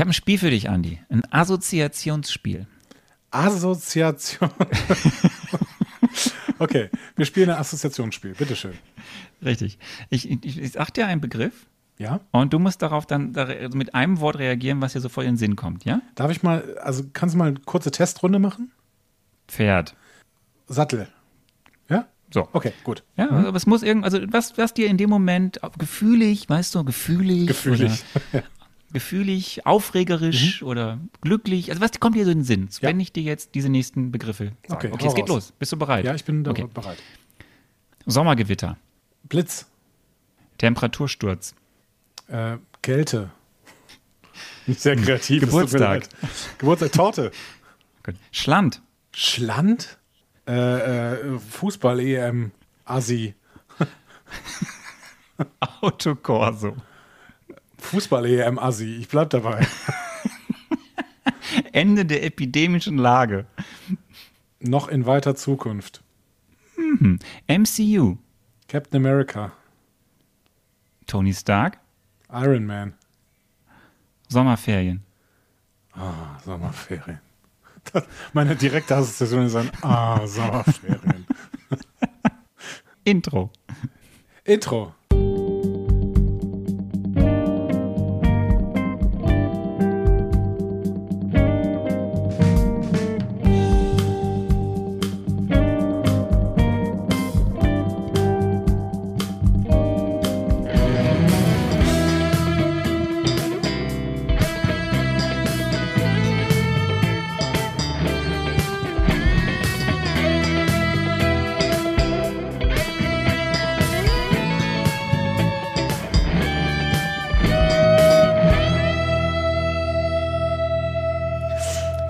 Ich habe ein Spiel für dich, Andi. Ein Assoziationsspiel. Assoziation. okay, wir spielen ein Assoziationsspiel. Bitteschön. Richtig. Ich, ich, ich sag dir einen Begriff Ja? und du musst darauf dann da- also mit einem Wort reagieren, was dir sofort in den Sinn kommt, ja? Darf ich mal, also kannst du mal eine kurze Testrunde machen? Pferd. Sattel. Ja? So. Okay, gut. Ja, Mhm. aber es muss irgend, also was, was dir in dem Moment gefühlig, weißt du, gefühlig, Gefühlig. gefühlig, aufregerisch oder glücklich, also was kommt dir so in den Sinn, Mhm. Ja. wenn ich dir jetzt diese nächsten Begriffe sage? Okay, Okay, es geht raus. los. Bist du bereit? Ja, ich bin Okay. bereit. Sommergewitter, Blitz, Temperatursturz, äh, Kälte. Nicht sehr kreativ. Geburtstag. Geburtstag, Torte. Gut. Schland, Schland, äh, äh, Fußball-EM, Assi. Autokorso, Fußball-EM, Assi. Ich bleib dabei. Ende der epidemischen Lage, Noch in weiter Zukunft. MCU, Captain America, Tony Stark, Iron Man. Sommerferien, Ah, Sommerferien. Das, meine direkte Assoziation ist ein Ah, Sommerferien. Intro. Intro.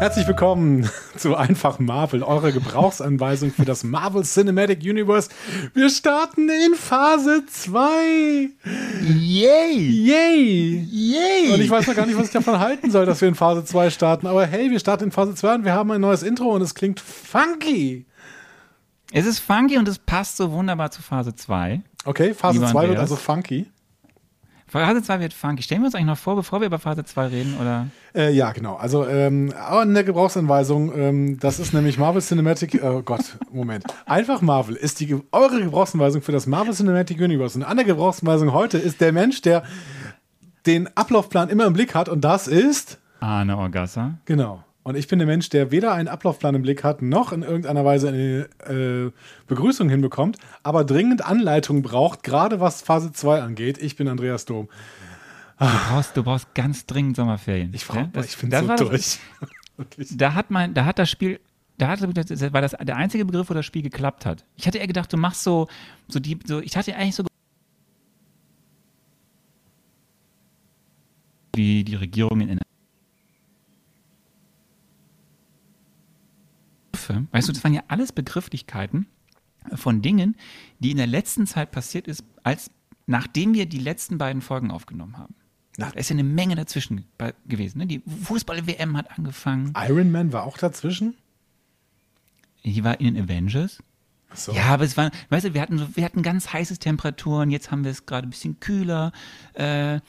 Herzlich willkommen zu Einfach Marvel, eure Gebrauchsanweisung für das Marvel Cinematic Universe. Wir starten in Phase 2. Yay! Yay! Yay! Und ich weiß noch gar nicht, was ich davon halten soll, dass wir in Phase 2 starten. Aber hey, wir starten in Phase 2 und wir haben ein neues Intro und es klingt funky. Es ist funky und es passt so wunderbar zu Phase 2. Okay, Phase Lieber 2 wird also funky. Phase 2 wird funky. Stellen wir uns eigentlich noch vor, bevor wir über Phase 2 reden, oder? Äh, ja, genau. Also ähm, auch in der Gebrauchsanweisung, ähm, das ist nämlich Marvel Cinematic, oh Gott, Moment. Einfach Marvel ist die, eure Gebrauchsanweisung für das Marvel Cinematic Universe. Und an der Gebrauchsanweisung heute ist der Mensch, der den Ablaufplan immer im Blick hat und das ist, Arne Orgassa. genau. Und ich bin der Mensch, der weder einen Ablaufplan im Blick hat, noch in irgendeiner Weise eine äh, Begrüßung hinbekommt, aber dringend Anleitung braucht, gerade was Phase 2 angeht. Ich bin Andreas Dom. Du brauchst, du brauchst ganz dringend Sommerferien. Ich, brauch, Ja, das- ich bin das so das- durch. Da hat mein, da hat das Spiel, da hat, das war das der einzige Begriff, wo das Spiel geklappt hat. Ich hatte eher gedacht, du machst so, so die, so, ich hatte eigentlich so wie die Regierung in Weißt du, das waren ja alles Begrifflichkeiten von Dingen, die in der letzten Zeit passiert ist, als nachdem wir die letzten beiden Folgen aufgenommen haben. Nach- Da ist ja eine Menge dazwischen gewesen. Ne? Die Fußball-WM hat angefangen. Iron Man war auch dazwischen? Die war in den Avengers. Ach so. Ja, aber es war, weißt du, wir hatten, so, wir hatten ganz heiße Temperaturen, jetzt haben wir es gerade ein bisschen kühler. Äh,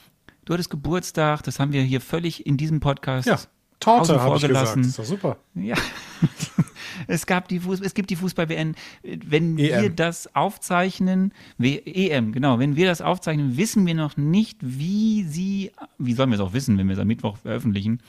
du hattest Geburtstag, das haben wir hier völlig in diesem Podcast Ja, Torte habe ich gesagt. gelassen. Ist doch super. Ja. es, gab die Fuß es gibt die Fußball-WM. Wenn wir EM. das aufzeichnen, W EM, genau, wenn wir das aufzeichnen, wissen wir noch nicht, wie sie, wie sollen wir es auch wissen, wenn wir es am Mittwoch veröffentlichen,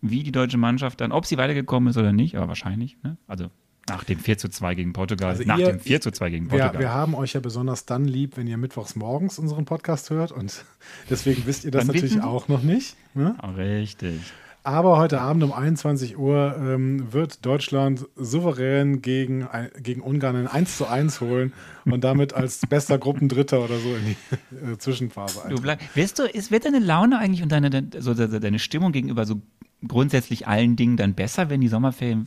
wie die deutsche Mannschaft dann, ob sie weitergekommen ist oder nicht, aber wahrscheinlich. Ne? Also nach dem 4 zu 2 gegen Portugal, Also nach ihr- dem 4 zu 2 gegen Wir, Portugal. wir haben euch ja besonders dann lieb, wenn ihr mittwochs morgens unseren Podcast hört und deswegen wisst ihr das natürlich auch noch nicht. Ne? Ah, Richtig. Aber heute Abend um 21 Uhr ähm, wird Deutschland souverän gegen, gegen Ungarn ein 1 zu 1 holen und damit als bester Gruppendritter oder so in die äh, Zwischenphase Du ein. bleib, wirst du, ist, wird deine Laune eigentlich und deine, deine- so, de- deine Stimmung gegenüber so grundsätzlich allen Dingen dann besser, wenn die Sommerferien,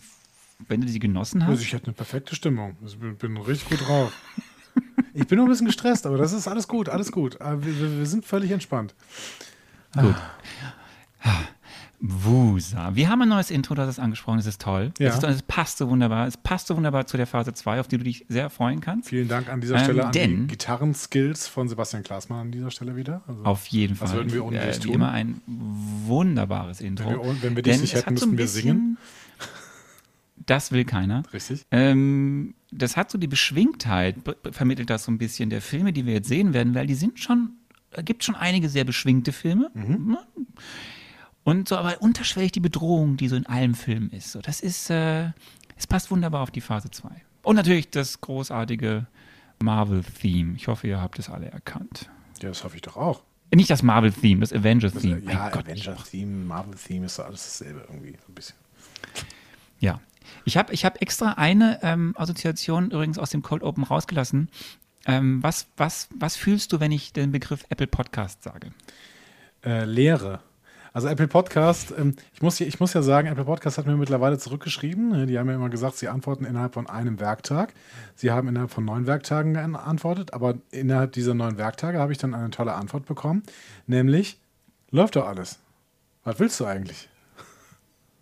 wenn du sie genossen Also hast? ich hatte eine perfekte Stimmung. Ich bin, bin richtig gut drauf. Ich bin nur ein bisschen gestresst, aber das ist alles gut, alles gut. Wir, wir, wir sind völlig entspannt. Gut. Wusa. Wir haben ein neues Intro, das ist angesprochen, das ist toll. Ja. Es, ist, es passt so wunderbar. Es passt so wunderbar zu der Phase 2, auf die du dich sehr freuen kannst. Vielen Dank an dieser Ähm, Stelle an denn- die Gitarrenskills von Sebastian Klaasmann an dieser Stelle wieder. Also, Auf jeden Fall. würden wir ohne dich Wie tun? immer ein wunderbares Intro. Wenn wir- wenn wir dich Denn nicht es hätten, hat so müssten wir singen. Das will keiner. Richtig? Ähm, das hat so die Beschwingtheit, vermittelt das so ein bisschen der Filme, die wir jetzt sehen werden, weil die sind schon, da gibt schon einige sehr beschwingte Filme. Mhm. Und so, aber unterschwellig die Bedrohung, die so in allen Filmen ist. So, das ist, äh, es passt wunderbar auf die Phase 2. Und natürlich das großartige Marvel-Theme. Ich hoffe, ihr habt es alle erkannt. Ja, das hoffe ich doch auch. Nicht das Marvel-Theme, das Avengers-Theme. ja. Avenger-Theme, Marvel-Theme ist doch alles dasselbe irgendwie. So ein bisschen. Ja. Ich habe ich hab extra eine ähm, Assoziation übrigens aus dem Cold Open rausgelassen. Ähm, was, was, was fühlst du, wenn ich den Begriff Apple Podcast sage? Äh, Lehre. Also Apple Podcast, ähm, ich, muss, ich muss ja sagen, Apple Podcast hat mir mittlerweile zurückgeschrieben. Ne, Die haben ja immer gesagt, sie antworten innerhalb von einem Werktag. Sie haben innerhalb von neun Werktagen geantwortet, aber innerhalb dieser neun Werktage habe ich dann eine tolle Antwort bekommen, nämlich, läuft doch alles. Was willst du eigentlich?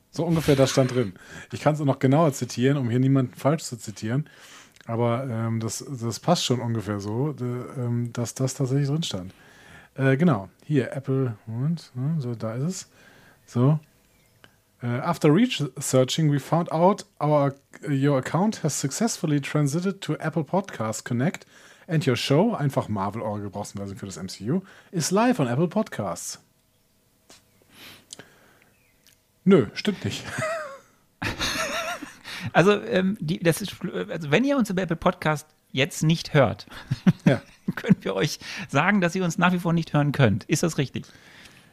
So ungefähr das stand drin. Ich kann es noch genauer zitieren, um hier niemanden falsch zu zitieren. Aber ähm, das, das passt schon ungefähr so, d- ähm, dass das tatsächlich drin stand. Äh, genau, hier, Apple, Moment, ne, so, da ist es. So. Äh, after researching, we found out our, your account has successfully transited to Apple Podcast Connect and your show, einfach Marvel, eure Gebrauchsanweisung für das MCU, is live on Apple Podcasts. Nö, stimmt nicht. Also, ähm, die, das ist, also wenn ihr uns über Apple Podcast jetzt nicht hört, Ja. können wir euch sagen, dass ihr uns nach wie vor nicht hören könnt. Ist das richtig?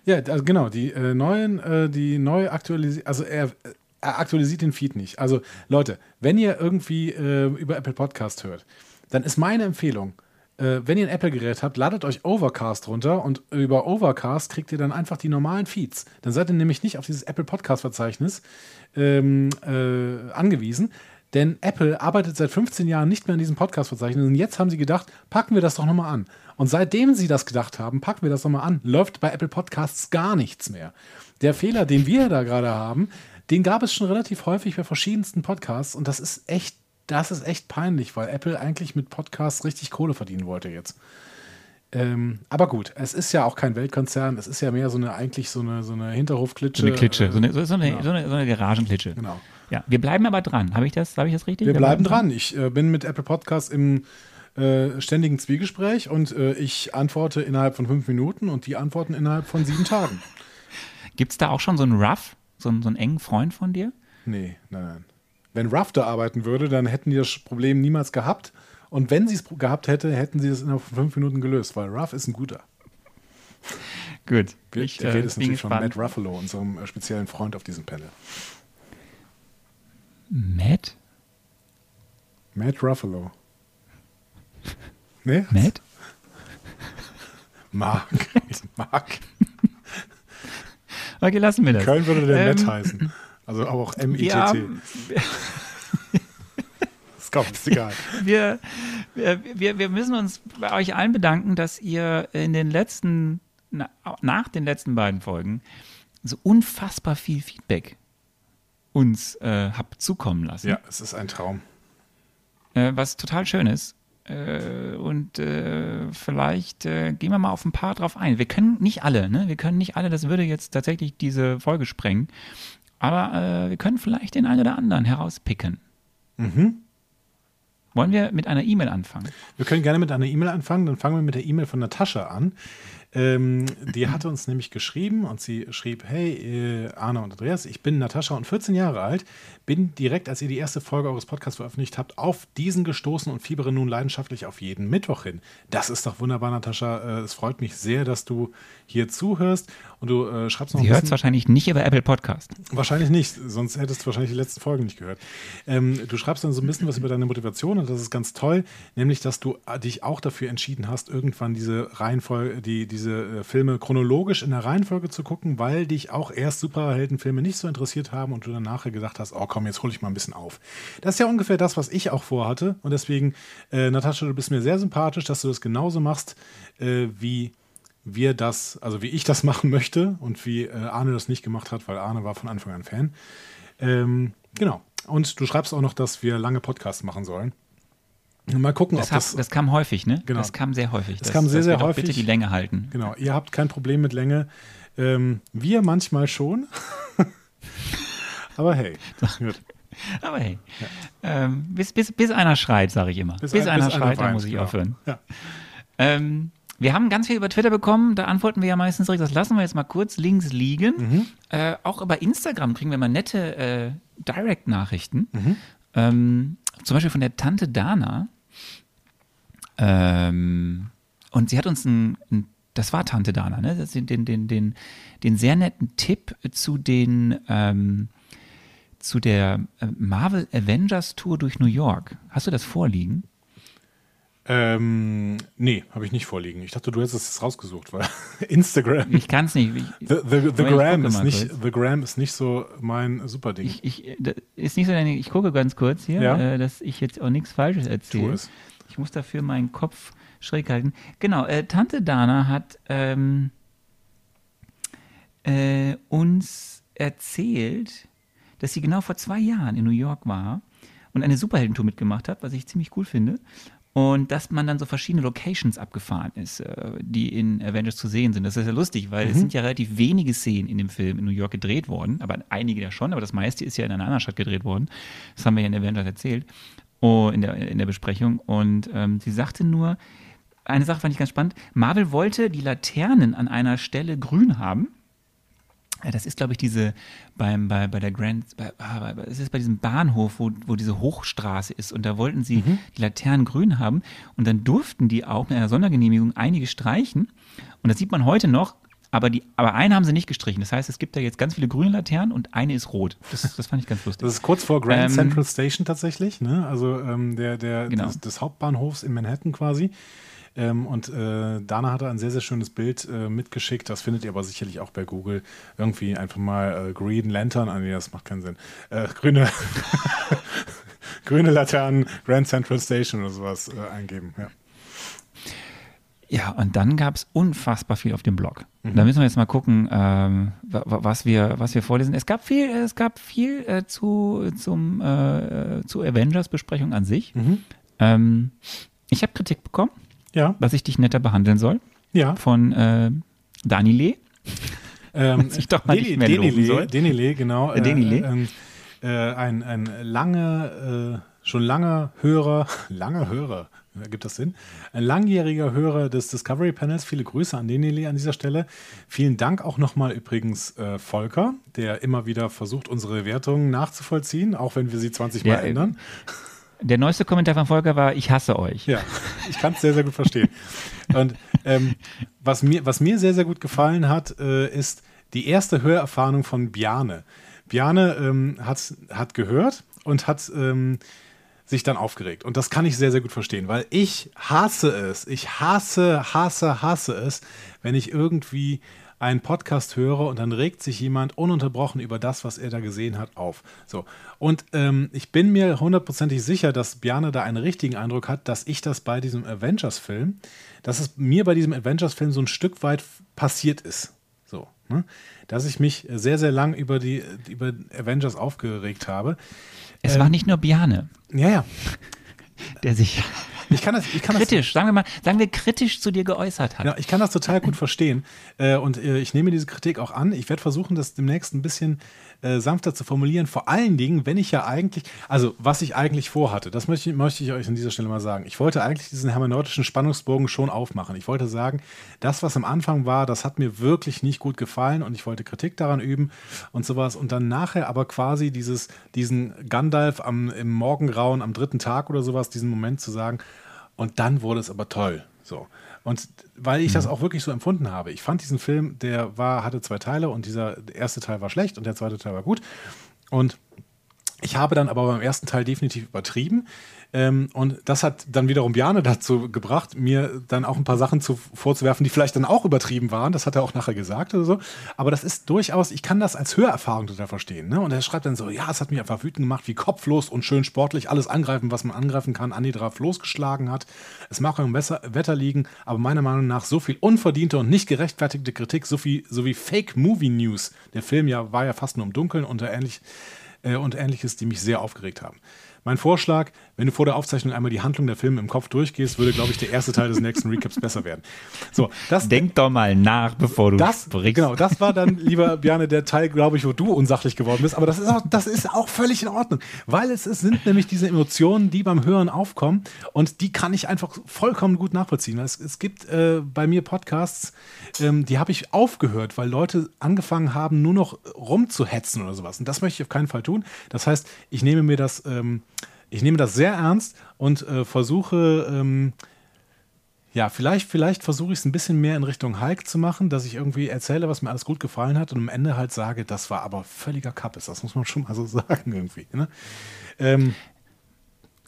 Ja, also genau, die äh, neuen, äh, die neu aktualisiert, also er, er aktualisiert den Feed nicht. Also Leute, wenn ihr irgendwie äh, über Apple Podcast hört, dann ist meine Empfehlung, äh, wenn ihr ein Apple-Gerät habt, ladet euch Overcast runter und über Overcast kriegt ihr dann einfach die normalen Feeds. Dann seid ihr nämlich nicht auf dieses Apple Podcast-Verzeichnis ähm, äh, angewiesen. Denn Apple arbeitet seit 15 Jahren nicht mehr an diesem Podcast-Verzeichnis und jetzt haben sie gedacht, packen wir das doch nochmal an. Und seitdem sie das gedacht haben, packen wir das nochmal an, läuft bei Apple Podcasts gar nichts mehr. Der Fehler, den wir da gerade haben, den gab es schon relativ häufig bei verschiedensten Podcasts und das ist echt, das ist echt peinlich, weil Apple eigentlich mit Podcasts richtig Kohle verdienen wollte jetzt. Ähm, aber gut, es ist ja auch kein Weltkonzern, es ist ja mehr so eine, eigentlich so eine, so eine Hinterhofklitsche. So eine Klitsche, so eine, so, eine, ja. so eine, so eine Garagenklitsche. Genau. Ja, wir bleiben aber dran. Habe ich das, habe ich das richtig? Wir bleiben dran. Ich äh, bin mit Apple Podcasts im äh, ständigen Zwiegespräch und äh, ich antworte innerhalb von fünf Minuten und die antworten innerhalb von sieben Tagen. Gibt es da auch schon so einen Rough, so einen, so einen engen Freund von dir? Nee, nein, nein. Wenn Ruff da arbeiten würde, dann hätten die das Problem niemals gehabt. Und wenn sie es gehabt hätte, hätten sie es innerhalb von fünf Minuten gelöst, weil Ruff ist ein guter. Gut. Wir, Ich die äh, ist natürlich von gespannt. Matt Ruffalo, unserem äh, speziellen Freund auf diesem Panel. Matt? Matt Ruffalo. Nee? Matt? Mark. Mark. Okay, lassen wir das. Köln würde der Ähm, Matt heißen. Also auch M-I-T-T. Ja, Ist kaum, ist egal. wir, wir, wir, müssen uns bei euch allen bedanken, dass ihr in den letzten, na, nach den letzten beiden Folgen so unfassbar viel Feedback uns äh, habt zukommen lassen. Ja, es ist ein Traum. Äh, was total schön ist. Äh, und äh, vielleicht äh, gehen wir mal auf ein paar drauf ein. Wir können nicht alle, ne? Wir können nicht alle, das würde jetzt tatsächlich diese Folge sprengen. Aber äh, wir können vielleicht den einen oder anderen herauspicken. Mhm. Wollen wir mit einer E-Mail anfangen? Wir können gerne mit einer E-Mail anfangen. Dann fangen wir mit der E-Mail von Natascha an. Ähm, die hatte uns nämlich geschrieben und sie schrieb: Hey, äh, Arne und Andreas, ich bin Natascha und 14 Jahre alt. Bin direkt, als ihr die erste Folge eures Podcasts veröffentlicht habt, auf diesen gestoßen und fiebere nun leidenschaftlich auf jeden Mittwoch hin. Das ist doch wunderbar, Natascha. Äh, es freut mich sehr, dass du hier zuhörst und du äh, schreibst noch Sie hört es wahrscheinlich nicht über Apple Podcast. Wahrscheinlich nicht, sonst hättest du wahrscheinlich die letzten Folgen nicht gehört. Ähm, du schreibst dann so ein bisschen was über deine Motivation und das ist ganz toll, nämlich, dass du äh, dich auch dafür entschieden hast, irgendwann diese Reihenfolge, die, diese äh, Filme chronologisch in der Reihenfolge zu gucken, weil dich auch erst Superheldenfilme nicht so interessiert haben und du dann nachher gedacht hast, oh komm, jetzt hole ich mal ein bisschen auf. Das ist ja ungefähr das, was ich auch vorhatte und deswegen, äh, Natascha, du bist mir sehr sympathisch, dass du das genauso machst, äh, wie wir das, also wie ich das machen möchte und wie äh, Arne das nicht gemacht hat, weil Arne war von Anfang an Fan. Ähm, genau. Und du schreibst auch noch, dass wir lange Podcasts machen sollen. Mal gucken, Das, ob das. hat, das kam häufig, ne? Genau. Das kam sehr häufig. Das kam sehr, sehr häufig. Bitte die Länge halten. Genau, ihr habt kein Problem mit Länge. Ähm, wir manchmal schon. Aber hey. Gut. Aber hey, ähm, bis, bis, bis einer schreit, sage ich immer. Bis, ein- einer bis schreit, dann weint, muss ich genau. aufhören. Ja. Ähm, wir haben ganz viel über Twitter bekommen, da antworten wir ja meistens direkt. Das lassen wir jetzt mal kurz links liegen. Mhm. Äh, auch über Instagram kriegen wir mal nette äh, Direct-Nachrichten. Mhm. Ähm, zum Beispiel von der Tante Dana. Ähm, und sie hat uns ein, ein das war Tante Dana, ne? Den, den, den, den, sehr netten Tipp zu den ähm, zu der äh, Marvel Avengers Tour durch New York. Hast du das vorliegen? Ähm, nee, habe ich nicht vorliegen. Ich dachte, du hättest es rausgesucht, weil Instagram. Ich kann es nicht. Ich, The, the, the, Gram ist nicht, kurz. the Gram ist nicht so mein Superding. ich, ich, das ist nicht so ich gucke ganz kurz hier, Ja. äh, dass ich jetzt auch nichts Falsches Tu erzähle. es. Ich muss dafür meinen Kopf schräg halten. Genau, äh, Tante Dana hat ähm, äh, uns erzählt, dass sie genau vor zwei Jahren in New York war und eine Superheldentour mitgemacht hat, was ich ziemlich cool finde. Und dass man dann so verschiedene Locations abgefahren ist, äh, die in Avengers zu sehen sind. Das ist ja lustig, weil es sind ja relativ wenige Szenen in dem Film in New York gedreht worden, aber einige ja schon, aber das meiste ist ja in einer anderen Stadt gedreht worden. Das haben wir ja in Avengers erzählt, oh, in, der, in der Besprechung. Und ähm, sie sagte nur, eine Sache fand ich ganz spannend, Marvel wollte die Laternen an einer Stelle grün haben. Ja, das ist, glaube ich, diese beim, bei, bei der Grand, bei, ah, bei- es ist bei diesem Bahnhof, wo, wo diese Hochstraße ist. Und da wollten sie die Laternen grün haben. Und dann durften die auch mit einer Sondergenehmigung einige streichen. Und das sieht man heute noch, aber, die, aber eine haben sie nicht gestrichen. Das heißt, es gibt da jetzt ganz viele grüne Laternen und eine ist rot. Das, das fand ich ganz lustig. Das ist kurz vor Grand Ähm, Central Station tatsächlich, ne? also ähm, der, der, Genau. des, des Hauptbahnhofs in Manhattan quasi. Ähm, und äh, Dana hat da ein sehr, sehr schönes Bild äh, mitgeschickt. Das findet ihr aber sicherlich auch bei Google. Irgendwie einfach mal äh, Green Lantern, ah, nee, das macht keinen Sinn. Äh, grüne, grüne Laternen, Grand Central Station oder sowas äh, eingeben. Ja. Ja, und dann gab es unfassbar viel auf dem Blog. Da müssen wir jetzt mal gucken, ähm, wa- wa- was, wir, was wir vorlesen. Es gab viel, es gab viel äh, zu, zum, äh, zu Avengers-Besprechung an sich. Ähm, ich habe Kritik bekommen, Ja, dass ich dich netter behandeln soll, ja. von äh, Dani Lee. Ähm, sich doch mal nicht mehr Denile, soll. Denile, genau. Äh, Denile. ähm, äh, ein, ein lange, äh, schon langer Hörer, langer Hörer, gibt das Sinn? Ein langjähriger Hörer des Discovery Panels. Viele Grüße an Denile an dieser Stelle. Vielen Dank auch nochmal übrigens äh, Volker, der immer wieder versucht, unsere Wertungen nachzuvollziehen, auch wenn wir sie 20 Mal Ja, ändern. Der neueste Kommentar von Volker war, ich hasse euch. Ja, ich kann es sehr, sehr gut verstehen. Und ähm, was, mir, was mir sehr, sehr gut gefallen hat, äh, ist die erste Hörerfahrung von Bjarne. Bjarne ähm, hat, hat gehört und hat ähm, sich dann aufgeregt. Und das kann ich sehr, sehr gut verstehen, weil ich hasse es. Ich hasse, hasse, hasse es, wenn ich irgendwie einen Podcast höre und dann regt sich jemand ununterbrochen über das, was er da gesehen hat, auf. So. Und ähm, ich bin mir hundertprozentig sicher, dass Bjarne da einen richtigen Eindruck hat, dass ich das bei diesem Avengers-Film, dass es mir bei diesem Avengers-Film so ein Stück weit passiert ist. So. Ne? Dass ich mich sehr, sehr lang über die über Avengers aufgeregt habe. Es Ähm, war nicht nur Biane, Ja, ja. der sich Ich kann das, ich kann das, kritisch, sagen wir mal, sagen wir kritisch zu dir geäußert hat. Ja, ich kann das total gut verstehen. Äh, und äh, ich nehme diese Kritik auch an. Ich werde versuchen, das demnächst ein bisschen äh, sanfter zu formulieren. Vor allen Dingen, wenn ich ja eigentlich, also was ich eigentlich vorhatte, das möchte, ich- möchte ich euch an dieser Stelle mal sagen. Ich wollte eigentlich diesen hermeneutischen Spannungsbogen schon aufmachen. Ich wollte sagen, das, was am Anfang war, das hat mir wirklich nicht gut gefallen und ich wollte Kritik daran üben und sowas. Und dann nachher aber quasi dieses, diesen Gandalf am, im Morgengrauen am dritten Tag oder sowas, diesen Moment zu sagen, und dann wurde es aber toll. So. Und weil ich das auch wirklich so empfunden habe. Ich fand diesen Film, der war, hatte zwei Teile und dieser erste Teil war schlecht und der zweite Teil war gut. Und Ich habe dann aber beim ersten Teil definitiv übertrieben. Ähm, und das hat dann wiederum Bjane dazu gebracht, mir dann auch ein paar Sachen zu, vorzuwerfen, die vielleicht dann auch übertrieben waren. Das hat er auch nachher gesagt oder so. Aber das ist durchaus, ich kann das als Hörerfahrung total verstehen. Ne? Und er schreibt dann so: Ja, es hat mich einfach wütend gemacht, wie kopflos und schön sportlich alles angreifen, was man angreifen kann, Andi Draf losgeschlagen hat. Es mag auch im Wetter liegen, aber meiner Meinung nach so viel unverdiente und nicht gerechtfertigte Kritik, so viel, so wie Fake Movie News. Der Film ja war ja fast nur im Dunkeln und ähnlich, äh, und ähnliches, die mich sehr aufgeregt haben. Mein Vorschlag, wenn du vor der Aufzeichnung einmal die Handlung der Filme im Kopf durchgehst, würde, glaube ich, der erste Teil des nächsten Recaps besser werden. So, das, Denk doch mal nach, bevor du das, sprichst. Genau, das war dann, lieber Bjarne, der Teil, glaube ich, wo du unsachlich geworden bist. Aber das ist auch, das ist auch völlig in Ordnung, weil es, es sind nämlich diese Emotionen, die beim Hören aufkommen und die kann ich einfach vollkommen gut nachvollziehen. Es, es gibt äh, bei mir Podcasts, ähm, die habe ich aufgehört, weil Leute angefangen haben, nur noch rumzuhetzen oder sowas. Und das möchte ich auf keinen Fall tun. Das heißt, ich nehme mir das. Ähm, ich nehme das sehr ernst und äh, versuche, ähm, ja, vielleicht, vielleicht versuche ich es ein bisschen mehr in Richtung Hulk zu machen, dass ich irgendwie erzähle, was mir alles gut gefallen hat und am Ende halt sage, das war aber völliger Kappes. Das muss man schon mal so sagen irgendwie. Ne? Ähm,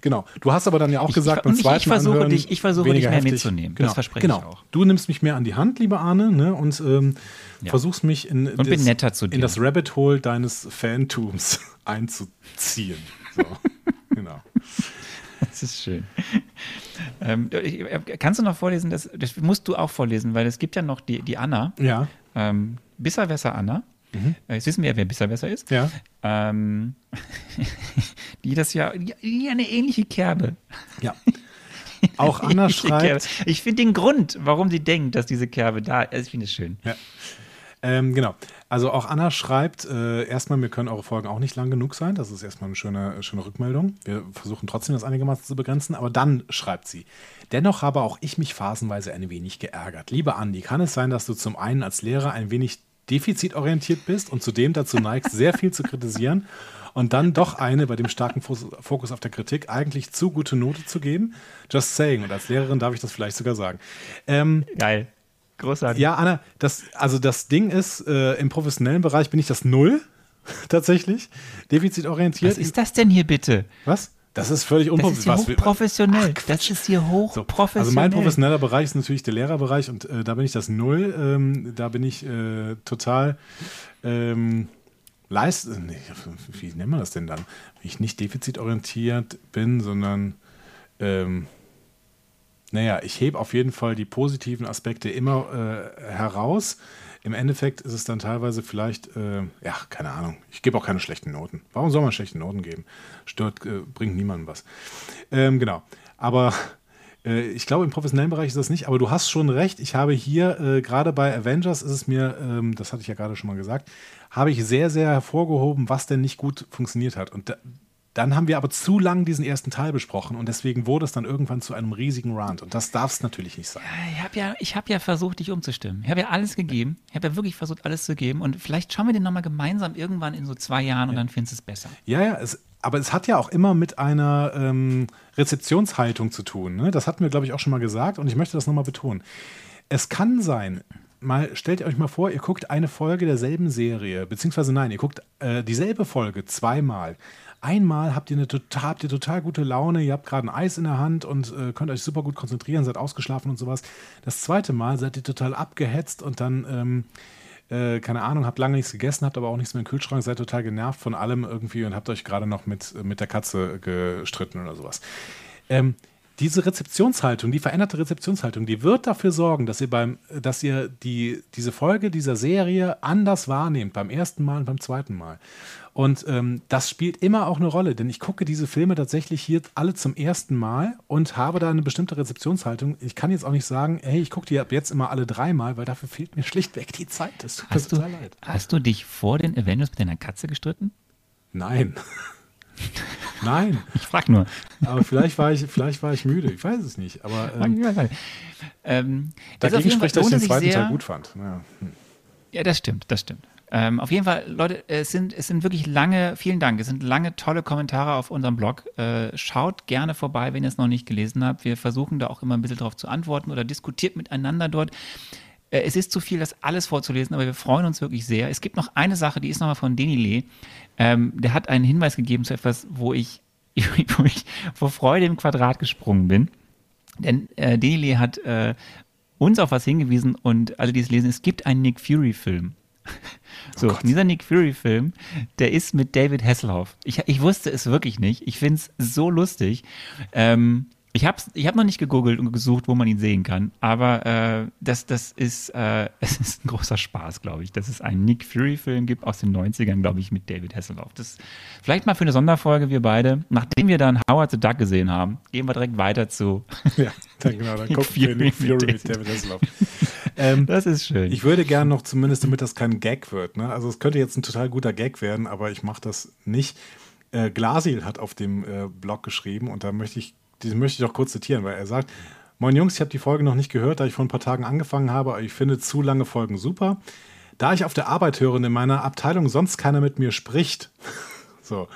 Genau. Du hast aber dann ja auch gesagt, ich, beim zweiten ich versuche Anhören dich, ich versuche dich mehr heftig. mitzunehmen. Genau. Das verspreche genau. ich auch. Du nimmst mich mehr an die Hand, lieber Arne, ne, und ähm, ja. versuchst mich in, und das, in das Rabbit Hole deines Fantums einzuziehen. So. Das ist schön. Ähm, kannst du noch vorlesen? Das, das, musst du auch vorlesen, weil es gibt ja noch die, die Anna. Ja. Ähm, Bisserwässer Anna. Mhm. Äh, jetzt wissen wir ja, wer Bisserwässer ist. Ja. Ähm, die das ja, die eine ähnliche Kerbe. Ja. Auch Anna schreibt. Kerbe. Ich finde den Grund, warum sie denkt, dass diese Kerbe da ist, ich finde es schön. Ja. Ähm, genau. Also auch Anna schreibt, äh, erstmal, wir können eure Folgen auch nicht lang genug sein. Das ist erstmal eine schöne, schöne Rückmeldung. Wir versuchen trotzdem das einigermaßen zu begrenzen. Aber dann schreibt sie, dennoch habe auch ich mich phasenweise ein wenig geärgert. Lieber Andi, kann es sein, dass du zum einen als Lehrer ein wenig defizitorientiert bist und zudem dazu neigst, sehr viel zu kritisieren und dann doch eine bei dem starken Fokus auf der Kritik eigentlich zu gute Note zu geben? Just saying. Und als Lehrerin darf ich das vielleicht sogar sagen. Ähm, Geil. Großartig. Ja, Anna, das, also das Ding ist, äh, im professionellen Bereich bin ich das Null, tatsächlich. Defizitorientiert. Was ist das denn hier bitte? Was? Das ist völlig unprofessionell. Das ist hier hochprofessionell. Ach, das ist hier hochprofessionell. So, also mein professioneller Bereich ist natürlich der Lehrerbereich und äh, da bin ich das Null. Ähm, da bin ich äh, total ähm, leist. Nee, wie nennt man das denn dann? Wenn ich nicht defizitorientiert bin, sondern ähm, naja, ich hebe auf jeden Fall die positiven Aspekte immer äh, heraus. Im Endeffekt ist es dann teilweise vielleicht, äh, ja, keine Ahnung, ich gebe auch keine schlechten Noten. Warum soll man schlechte Noten geben? Stört, äh, bringt niemandem was. Ähm, genau. Aber äh, ich glaube, im professionellen Bereich ist das nicht. Aber du hast schon recht. Ich habe hier, äh, gerade bei Avengers ist es mir, ähm, das hatte ich ja gerade schon mal gesagt, habe ich sehr, sehr hervorgehoben, was denn nicht gut funktioniert hat. Und da, dann haben wir aber zu lang diesen ersten Teil besprochen und deswegen wurde es dann irgendwann zu einem riesigen Rant. Und das darf es natürlich nicht sein. Ja, ich habe ja, hab ja versucht, dich umzustimmen. Ich habe ja alles gegeben. Ich habe ja wirklich versucht, alles zu geben. Und vielleicht schauen wir den nochmal gemeinsam irgendwann in so zwei Jahren ja. und dann findest du es besser. Ja, ja, es, aber es hat ja auch immer mit einer ähm, Rezeptionshaltung zu tun. Ne? Das hatten wir, glaube ich, auch schon mal gesagt und ich möchte das nochmal betonen. Es kann sein, mal stellt ihr euch mal vor, ihr guckt eine Folge derselben Serie, beziehungsweise nein, ihr guckt äh, dieselbe Folge zweimal. Einmal habt ihr, eine total, habt ihr total gute Laune, ihr habt gerade ein Eis in der Hand und äh, könnt euch super gut konzentrieren, seid ausgeschlafen und sowas. Das zweite Mal seid ihr total abgehetzt und dann, ähm, äh, keine Ahnung, habt lange nichts gegessen, habt aber auch nichts mehr im Kühlschrank, seid total genervt von allem irgendwie und habt euch gerade noch mit, mit der Katze gestritten oder sowas. Ähm, diese Rezeptionshaltung, die veränderte Rezeptionshaltung, die wird dafür sorgen, dass ihr beim, dass ihr die, diese Folge dieser Serie anders wahrnehmt, beim ersten Mal und beim zweiten Mal. Und ähm, das spielt immer auch eine Rolle, denn ich gucke diese Filme tatsächlich hier alle zum ersten Mal und habe da eine bestimmte Rezeptionshaltung. Ich kann jetzt auch nicht sagen, hey, ich gucke die ab jetzt immer alle dreimal, weil dafür fehlt mir schlichtweg die Zeit. Das tut hast mir total leid. Hast du dich vor den Avengers mit deiner Katze gestritten? Nein. Nein. Ich frage nur. Aber vielleicht war, ich, vielleicht war ich müde. Ich weiß es nicht. Aber ähm, ähm, dagegen spricht, dass ich den zweiten Teil gut fand. Ja. Hm. ja, das stimmt, das stimmt. Ähm, auf jeden Fall, Leute, es sind, es sind wirklich lange, vielen Dank, es sind lange tolle Kommentare auf unserem Blog. Äh, schaut gerne vorbei, wenn ihr es noch nicht gelesen habt. Wir versuchen da auch immer ein bisschen drauf zu antworten oder diskutiert miteinander dort. Äh, es ist zu viel, das alles vorzulesen, aber wir freuen uns wirklich sehr. Es gibt noch eine Sache, die ist nochmal von Denny Lee. Ähm, der hat einen Hinweis gegeben zu etwas, wo ich, wo ich vor Freude im Quadrat gesprungen bin. Denn äh, Denny Lee hat äh, uns auf was hingewiesen und alle, die es lesen, es gibt einen Nick Fury-Film. So, oh dieser Nick Fury-Film, der ist mit David Hasselhoff. Ich, ich wusste es wirklich nicht. Ich finde es so lustig. Ähm, ich habe ich hab noch nicht gegoogelt und gesucht, wo man ihn sehen kann, aber äh, das, das ist, äh, es ist ein großer Spaß, glaube ich, dass es einen Nick Fury-Film gibt aus den 90ern, glaube ich, mit David Hasselhoff. Das vielleicht mal für eine Sonderfolge, wir beide. Nachdem wir dann Howard the Duck gesehen haben, gehen wir direkt weiter zu. Ja, dann, genau, dann gucken wir Nick Fury mit David, David Hasselhoff. Ähm, das ist schön. Ich würde gerne noch, zumindest damit das kein Gag wird, ne? also es könnte jetzt ein total guter Gag werden, aber ich mache das nicht. Äh, Glasil hat auf dem äh, Blog geschrieben und da möchte ich diesen möchte ich auch kurz zitieren, weil er sagt, Moin Jungs, ich habe die Folge noch nicht gehört, da ich vor ein paar Tagen angefangen habe, aber ich finde zu lange Folgen super. Da ich auf der Arbeit höre und in meiner Abteilung sonst keiner mit mir spricht. so.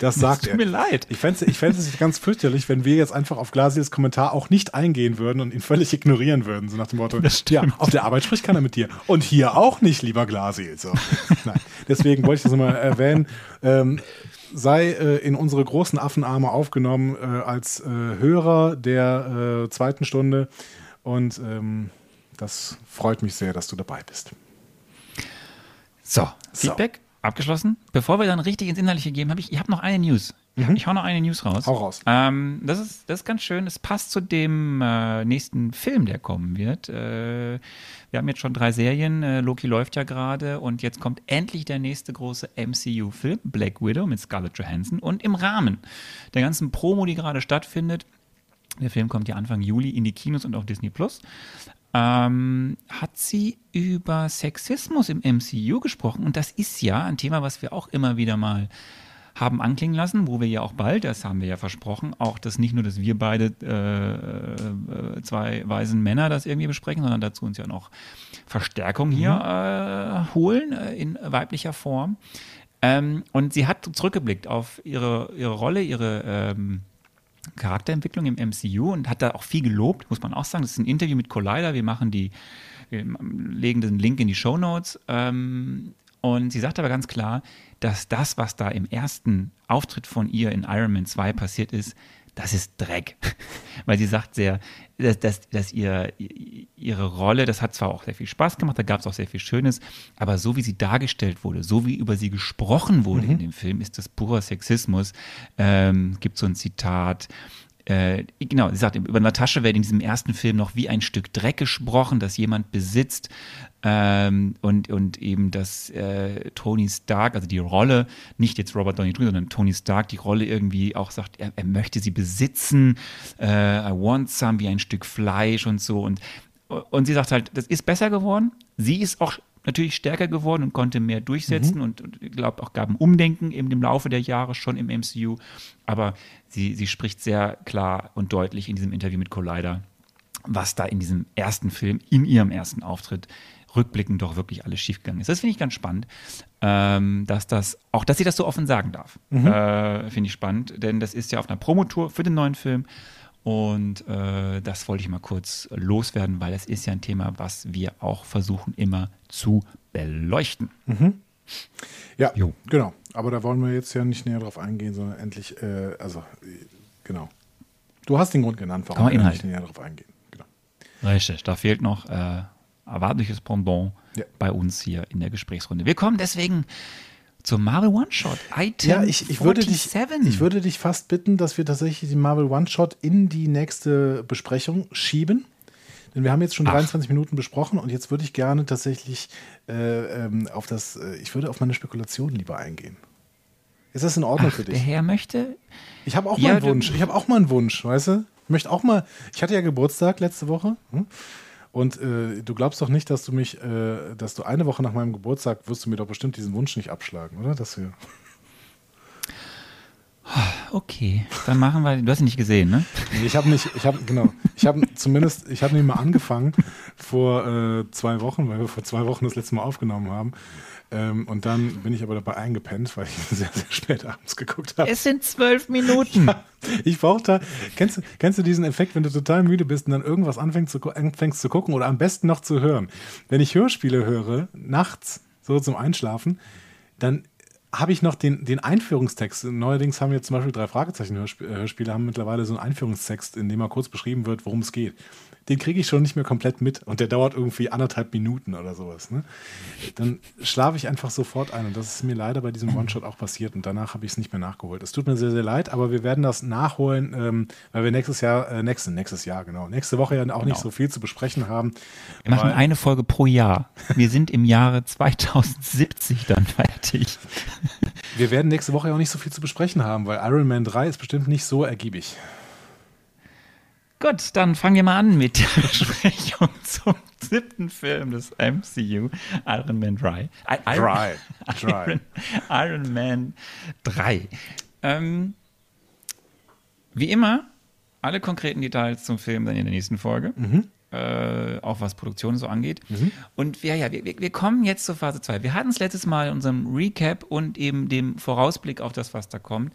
Das sagt das tut er. mir leid. Ich fände ich es ganz fürchterlich, wenn wir jetzt einfach auf Glasis Kommentar auch nicht eingehen würden und ihn völlig ignorieren würden. So nach dem Motto, ja, auf der Arbeit spricht keiner mit dir. Und hier auch nicht, lieber Glasil. So. Nein. Deswegen wollte ich das mal erwähnen. Ähm, sei äh, in unsere großen Affenarme aufgenommen äh, als äh, Hörer der äh, zweiten Stunde. Und ähm, das freut mich sehr, dass du dabei bist. So, so. Feedback abgeschlossen. Bevor wir dann richtig ins Inhaltliche gehen, habe ich, ich habe noch eine News. Mhm. Ich hau noch eine News raus. Hau raus. Ähm, das, ist, das ist ganz schön. Es passt zu dem äh, nächsten Film, der kommen wird. Äh, wir haben jetzt schon drei Serien. Äh, Loki läuft ja gerade und jetzt kommt endlich der nächste große MCU-Film, Black Widow mit Scarlett Johansson. Und im Rahmen der ganzen Promo, die gerade stattfindet, der Film kommt ja Anfang Juli in die Kinos und auf Disney Plus. Ähm, hat sie über Sexismus im MCU gesprochen. Und das ist ja ein Thema, was wir auch immer wieder mal haben anklingen lassen, wo wir ja auch bald, das haben wir ja versprochen, auch dass nicht nur, dass wir beide äh, äh, zwei weisen Männer das irgendwie besprechen, sondern dazu uns ja noch Verstärkung hier mhm. äh, holen äh, in weiblicher Form. Ähm, und sie hat zurückgeblickt auf ihre, ihre Rolle, ihre ähm, Charakterentwicklung im MCU und hat da auch viel gelobt, muss man auch sagen. Das ist ein Interview mit Collider. Wir machen die, wir legen den Link in die Show Notes. Ähm, und sie sagt aber ganz klar, dass das, was da im ersten Auftritt von ihr in Iron Man 2 passiert ist, das ist Dreck. Weil sie sagt sehr, dass, dass, dass ihr, ihre Rolle, das hat zwar auch sehr viel Spaß gemacht, da gab es auch sehr viel Schönes, aber so wie sie dargestellt wurde, so wie über sie gesprochen wurde mhm. in dem Film, ist das purer Sexismus. Ähm, gibt so ein Zitat, äh, genau, sie sagt, über Natascha wird in diesem ersten Film noch wie ein Stück Dreck gesprochen, das jemand besitzt. Ähm, und, und eben, dass äh, Tony Stark, also die Rolle, nicht jetzt Robert Downey Jr., sondern Tony Stark, die Rolle irgendwie auch sagt, er, er möchte sie besitzen, äh, I want some, wie ein Stück Fleisch und so. Und, und sie sagt halt, das ist besser geworden. Sie ist auch natürlich stärker geworden und konnte mehr durchsetzen mhm. und, und ich glaube auch gab ein Umdenken eben im Laufe der Jahre schon im MCU. Aber sie, sie spricht sehr klar und deutlich in diesem Interview mit Collider, was da in diesem ersten Film, in ihrem ersten Auftritt rückblickend doch wirklich alles schiefgegangen ist. Das finde ich ganz spannend, ähm, dass das, auch dass sie das so offen sagen darf. Mhm. Äh, finde ich spannend, denn das ist ja auf einer Promotour für den neuen Film. Und äh, das wollte ich mal kurz loswerden, weil das ist ja ein Thema, was wir auch versuchen immer zu beleuchten. Mhm. Ja, jo. genau. Aber da wollen wir jetzt ja nicht näher drauf eingehen, sondern endlich, äh, also genau. Du hast den Grund genannt, warum wir nicht näher drauf eingehen. Genau. Richtig, da fehlt noch äh, erwartliches Pendant ja. bei uns hier in der Gesprächsrunde. Wir kommen deswegen zum Marvel One-Shot. Item ja, ich, ich, würde dich, ich würde dich fast bitten, dass wir tatsächlich den Marvel One-Shot in die nächste Besprechung schieben. Denn wir haben jetzt schon Ach. 23 Minuten besprochen und jetzt würde ich gerne tatsächlich äh, ähm, auf das, äh, ich würde auf meine Spekulation lieber eingehen. Ist das in Ordnung Ach, für dich? Der Herr möchte. Ich habe auch ja, mal einen Wunsch. Ich habe auch mal einen Wunsch, weißt du? Ich möchte auch mal. Ich hatte ja Geburtstag letzte Woche. Hm? Und äh, du glaubst doch nicht, dass du mich, äh, dass du eine Woche nach meinem Geburtstag wirst du mir doch bestimmt diesen Wunsch nicht abschlagen, oder? Dass wir Okay, dann machen wir. Du hast ihn nicht gesehen, ne? Nee, ich habe nicht, ich habe, genau, ich habe zumindest, ich habe ihn mal angefangen vor äh, zwei Wochen, weil wir vor zwei Wochen das letzte Mal aufgenommen haben. Ähm, und dann bin ich aber dabei eingepennt, weil ich sehr, sehr spät abends geguckt habe. Es sind zwölf Minuten. Ja, ich brauchte, kennst, du- kennst du diesen Effekt, wenn du total müde bist und dann irgendwas anfängst zu, anfängst zu gucken oder am besten noch zu hören? Wenn ich Hörspiele höre, nachts, so zum Einschlafen, dann habe ich noch den, den Einführungstext. Neuerdings haben wir zum Beispiel drei Fragezeichen-Hörspiele, haben mittlerweile so einen Einführungstext, in dem mal kurz beschrieben wird, worum es geht. Den kriege ich schon nicht mehr komplett mit und der dauert irgendwie anderthalb Minuten oder sowas. Ne? Dann schlafe ich einfach sofort ein und das ist mir leider bei diesem One-Shot auch passiert und danach habe ich es nicht mehr nachgeholt. Es tut mir sehr, sehr leid, aber wir werden das nachholen, ähm, weil wir nächstes Jahr, äh, nächstes, nächstes Jahr, genau, nächste Woche ja auch nicht Genau. so viel zu besprechen haben. Wir machen eine Folge pro Jahr. Wir sind im Jahre 2070 dann fertig. Wir werden nächste Woche ja auch nicht so viel zu besprechen haben, weil Iron Man 3 ist bestimmt nicht so ergiebig. Gut, dann fangen wir mal an mit der Besprechung zum siebten Film des MCU, Iron Man 3. I- Iron. Iron, Iron Man 3. Ähm, wie immer, alle konkreten Details zum Film dann in der nächsten Folge. Äh, auch was Produktion so angeht. Und ja, ja, wir, wir wir kommen jetzt zur Phase 2. Wir hatten es letztes Mal in unserem Recap und eben dem Vorausblick auf das, was da kommt.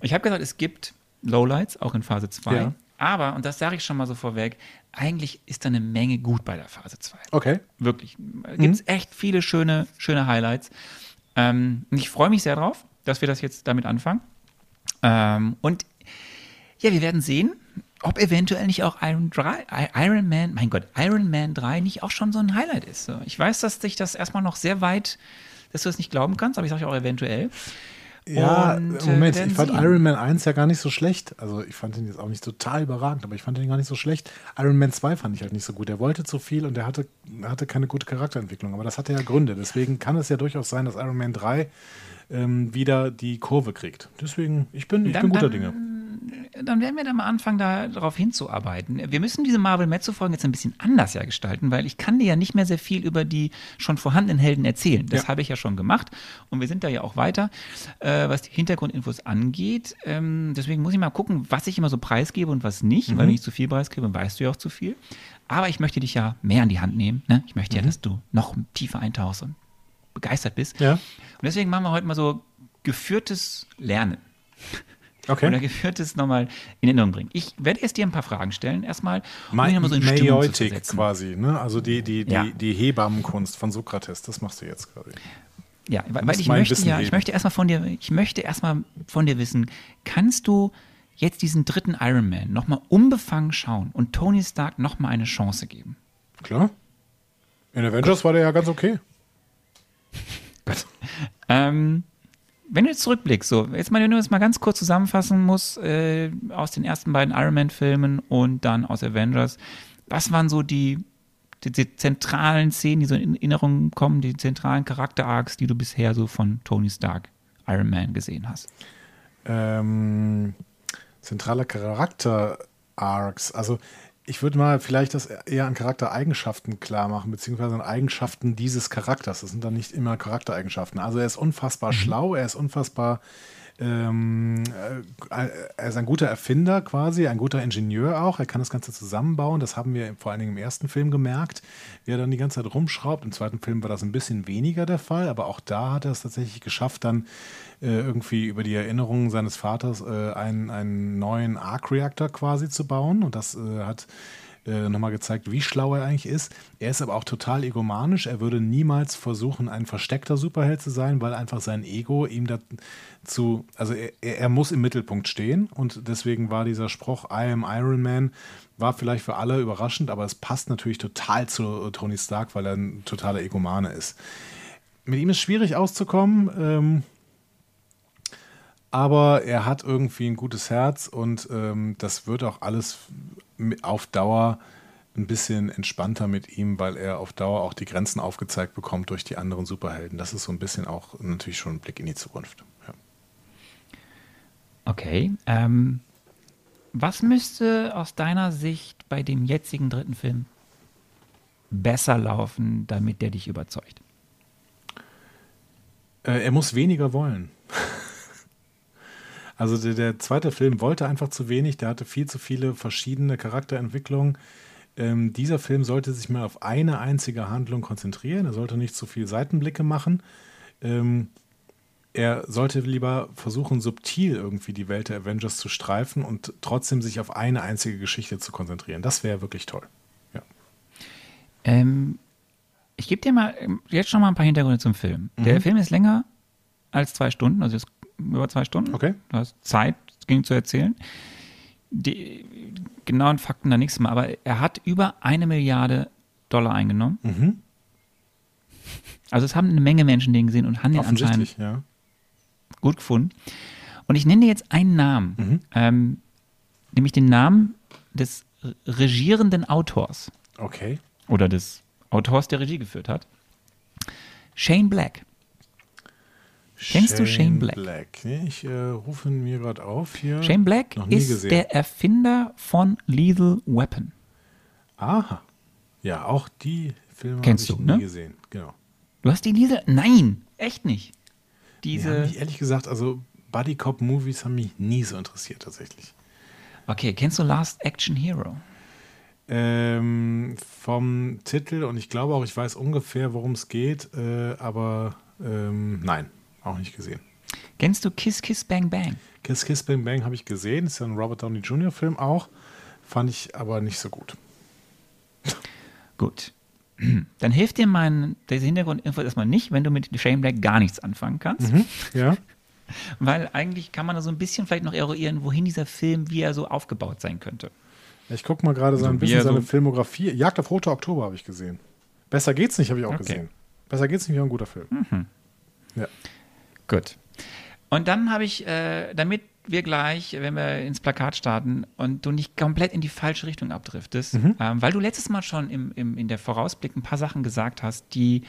Ich habe gesagt, es gibt Lowlights, auch in Phase 2. Ja. Aber, und das sage ich schon mal so vorweg, eigentlich ist da eine Menge gut bei der Phase 2. Okay. Wirklich. Gibt es echt viele schöne, schöne Highlights. Ähm, und ich freue mich sehr drauf, dass wir das jetzt damit anfangen. Ähm, und ja, wir werden sehen, ob eventuell nicht auch Iron, 3, I- Iron Man, mein Gott, Iron Man 3 nicht auch schon so ein Highlight ist. Ich weiß, dass dich das erstmal noch sehr weit, dass du das nicht glauben kannst, aber ich sage auch eventuell. Ja, Und, äh, Moment, ich fand. Iron Man 1 ja gar nicht so schlecht. Also ich fand ihn jetzt auch nicht total überragend, aber ich fand ihn gar nicht so schlecht. Iron Man 2 fand ich halt nicht so gut. Er wollte zu viel und er hatte, hatte keine gute Charakterentwicklung. Aber das hatte ja Gründe. Deswegen kann es ja durchaus sein, dass Iron Man 3 ähm, wieder die Kurve kriegt. Deswegen, ich bin, ich Dann- bin guter dann- Dinge. Dann werden wir da mal anfangen, da darauf hinzuarbeiten. Wir müssen diese Marvel Mezzo-Folgen jetzt ein bisschen anders ja gestalten, weil ich kann dir ja nicht mehr sehr viel über die schon vorhandenen Helden erzählen. Das Ja. habe ich ja schon gemacht und wir sind da ja auch weiter, äh, was die Hintergrundinfos angeht. Ähm, deswegen muss ich mal gucken, was ich immer so preisgebe und was nicht, weil wenn ich zu viel preisgebe, weißt du ja auch zu viel. Aber ich möchte dich ja mehr an die Hand nehmen. Ne? Ich möchte ja, dass du noch tiefer eintauchst und begeistert bist. Ja. Und deswegen machen wir heute mal so geführtes Lernen Okay. geführtes nochmal in Erinnerung bringen. Ich werde erst dir ein paar Fragen stellen, erstmal, um dich nochmal so in Stimmung zu Maiotik versetzen. quasi, ne? Also die, die, die, Ja. die Hebammenkunst von Sokrates, das machst du jetzt quasi. Ja, weil, weil ich möchte Wissen ja, ich möchte erstmal von dir, ich möchte erstmal von dir wissen, kannst du jetzt diesen dritten Iron Man nochmal unbefangen schauen und Tony Stark nochmal eine Chance geben? Klar. In Avengers war der ja ganz okay. Ähm, wenn du jetzt zurückblickst, so, jetzt mal, wenn du das mal ganz kurz zusammenfassen musst, äh, aus den ersten beiden Iron Man-Filmen und dann aus Avengers, was waren so die, die, die zentralen Szenen, die so in Erinnerung kommen, die zentralen Charakter-Arcs, die du bisher so von Tony Stark, Iron Man, gesehen hast? ähm, zentraler Charakter-Arcs. Also ich würde mal vielleicht das eher an Charaktereigenschaften klar machen, beziehungsweise an Eigenschaften dieses Charakters. Das sind dann nicht immer Charaktereigenschaften. Also er ist unfassbar schlau, er ist unfassbar, ähm, äh, er ist ein guter Erfinder quasi, ein guter Ingenieur auch. Er kann das Ganze zusammenbauen. Das haben wir vor allen Dingen im ersten Film gemerkt, wie er dann die ganze Zeit rumschraubt. Im zweiten Film war das ein bisschen weniger der Fall, aber auch da hat er es tatsächlich geschafft, dann äh, irgendwie über die Erinnerungen seines Vaters äh, einen, einen neuen Arc-Reactor quasi zu bauen. Und das äh, hat äh, nochmal gezeigt, wie schlau er eigentlich ist. Er ist aber auch total egomanisch. Er würde niemals versuchen, ein versteckter Superheld zu sein, weil einfach sein Ego ihm dazu, also er, er muss im Mittelpunkt stehen. Und deswegen war dieser Spruch, I am Iron Man, war vielleicht für alle überraschend, aber es passt natürlich total zu Tony Stark, weil er ein totaler Egomane ist. Mit ihm ist schwierig auszukommen. Ähm, aber er hat irgendwie ein gutes Herz und ähm, das wird auch alles auf Dauer ein bisschen entspannter mit ihm, weil er auf Dauer auch die Grenzen aufgezeigt bekommt durch die anderen Superhelden. Das ist so ein bisschen auch natürlich schon ein Blick in die Zukunft. Ja. Okay. Ähm, was müsste aus deiner Sicht bei dem jetzigen dritten Film besser laufen, damit der dich überzeugt? Äh, er muss weniger wollen. Also der, der zweite Film wollte einfach zu wenig, der hatte viel zu viele verschiedene Charakterentwicklungen. Ähm, dieser Film sollte sich mal auf eine einzige Handlung konzentrieren. Er sollte nicht zu viel Seitenblicke machen. Ähm, er sollte lieber versuchen, subtil irgendwie die Welt der Avengers zu streifen und trotzdem sich auf eine einzige Geschichte zu konzentrieren. Das wäre wirklich toll. Ja. Ähm, ich gebe dir mal ähm, jetzt schon mal ein paar Hintergründe zum Film. Der Film ist länger als zwei Stunden, also ist über zwei Stunden. Okay. Du hast Zeit, es ging zu erzählen. Die genauen Fakten dann nächstes Mal, aber er hat über eine Milliarde Dollar eingenommen. Mhm. Also es haben eine Menge Menschen den gesehen und haben den anscheinend ja. gut gefunden. Und ich nenne dir jetzt einen Namen, Mhm. ähm, nämlich den Namen des re- regierenden Autors Okay. oder des Autors, der Regie geführt hat. Shane Black. Kennst du Shane Black? Nee, ich äh, rufe ihn mir gerade auf hier. Shane Black Noch nie ist gesehen. der Erfinder von Lethal Weapon. Aha. Ja, auch die Filme habe ich du, nie ne? gesehen. Genau. Du hast die Lethal? Nein, echt nicht. Diese. mich ehrlich gesagt, also Buddy Cop Movies haben mich nie so interessiert tatsächlich. Okay, kennst du Last Action Hero? Ähm, vom Titel und ich glaube auch, ich weiß ungefähr, worum es geht, äh, aber ähm, nein, auch nicht gesehen. Kennst du Kiss Kiss Bang Bang? Kiss Kiss Bang Bang habe ich gesehen, ist ja ein Robert Downey Jr. Film auch, fand ich aber nicht so gut. Gut. Dann hilft dir mein, diese Hintergrundinfo erstmal nicht, wenn du mit Shane Black gar nichts anfangen kannst. Ja. Weil eigentlich kann man da so ein bisschen vielleicht noch eruieren, wohin dieser Film, wie er so aufgebaut sein könnte. Ich gucke mal gerade so So ein wie bisschen seine so- Filmografie. Jagd auf Rote Oktober habe ich gesehen. Besser geht's nicht, habe ich auch Okay. gesehen. Besser geht's nicht, wäre ein guter Film. Ja. Gut. Und dann habe ich, äh, damit wir gleich, wenn wir ins Plakat starten und du nicht komplett in die falsche Richtung abdriftest, Mhm. ähm, weil du letztes Mal schon im, im, in der Vorausblick ein paar Sachen gesagt hast, die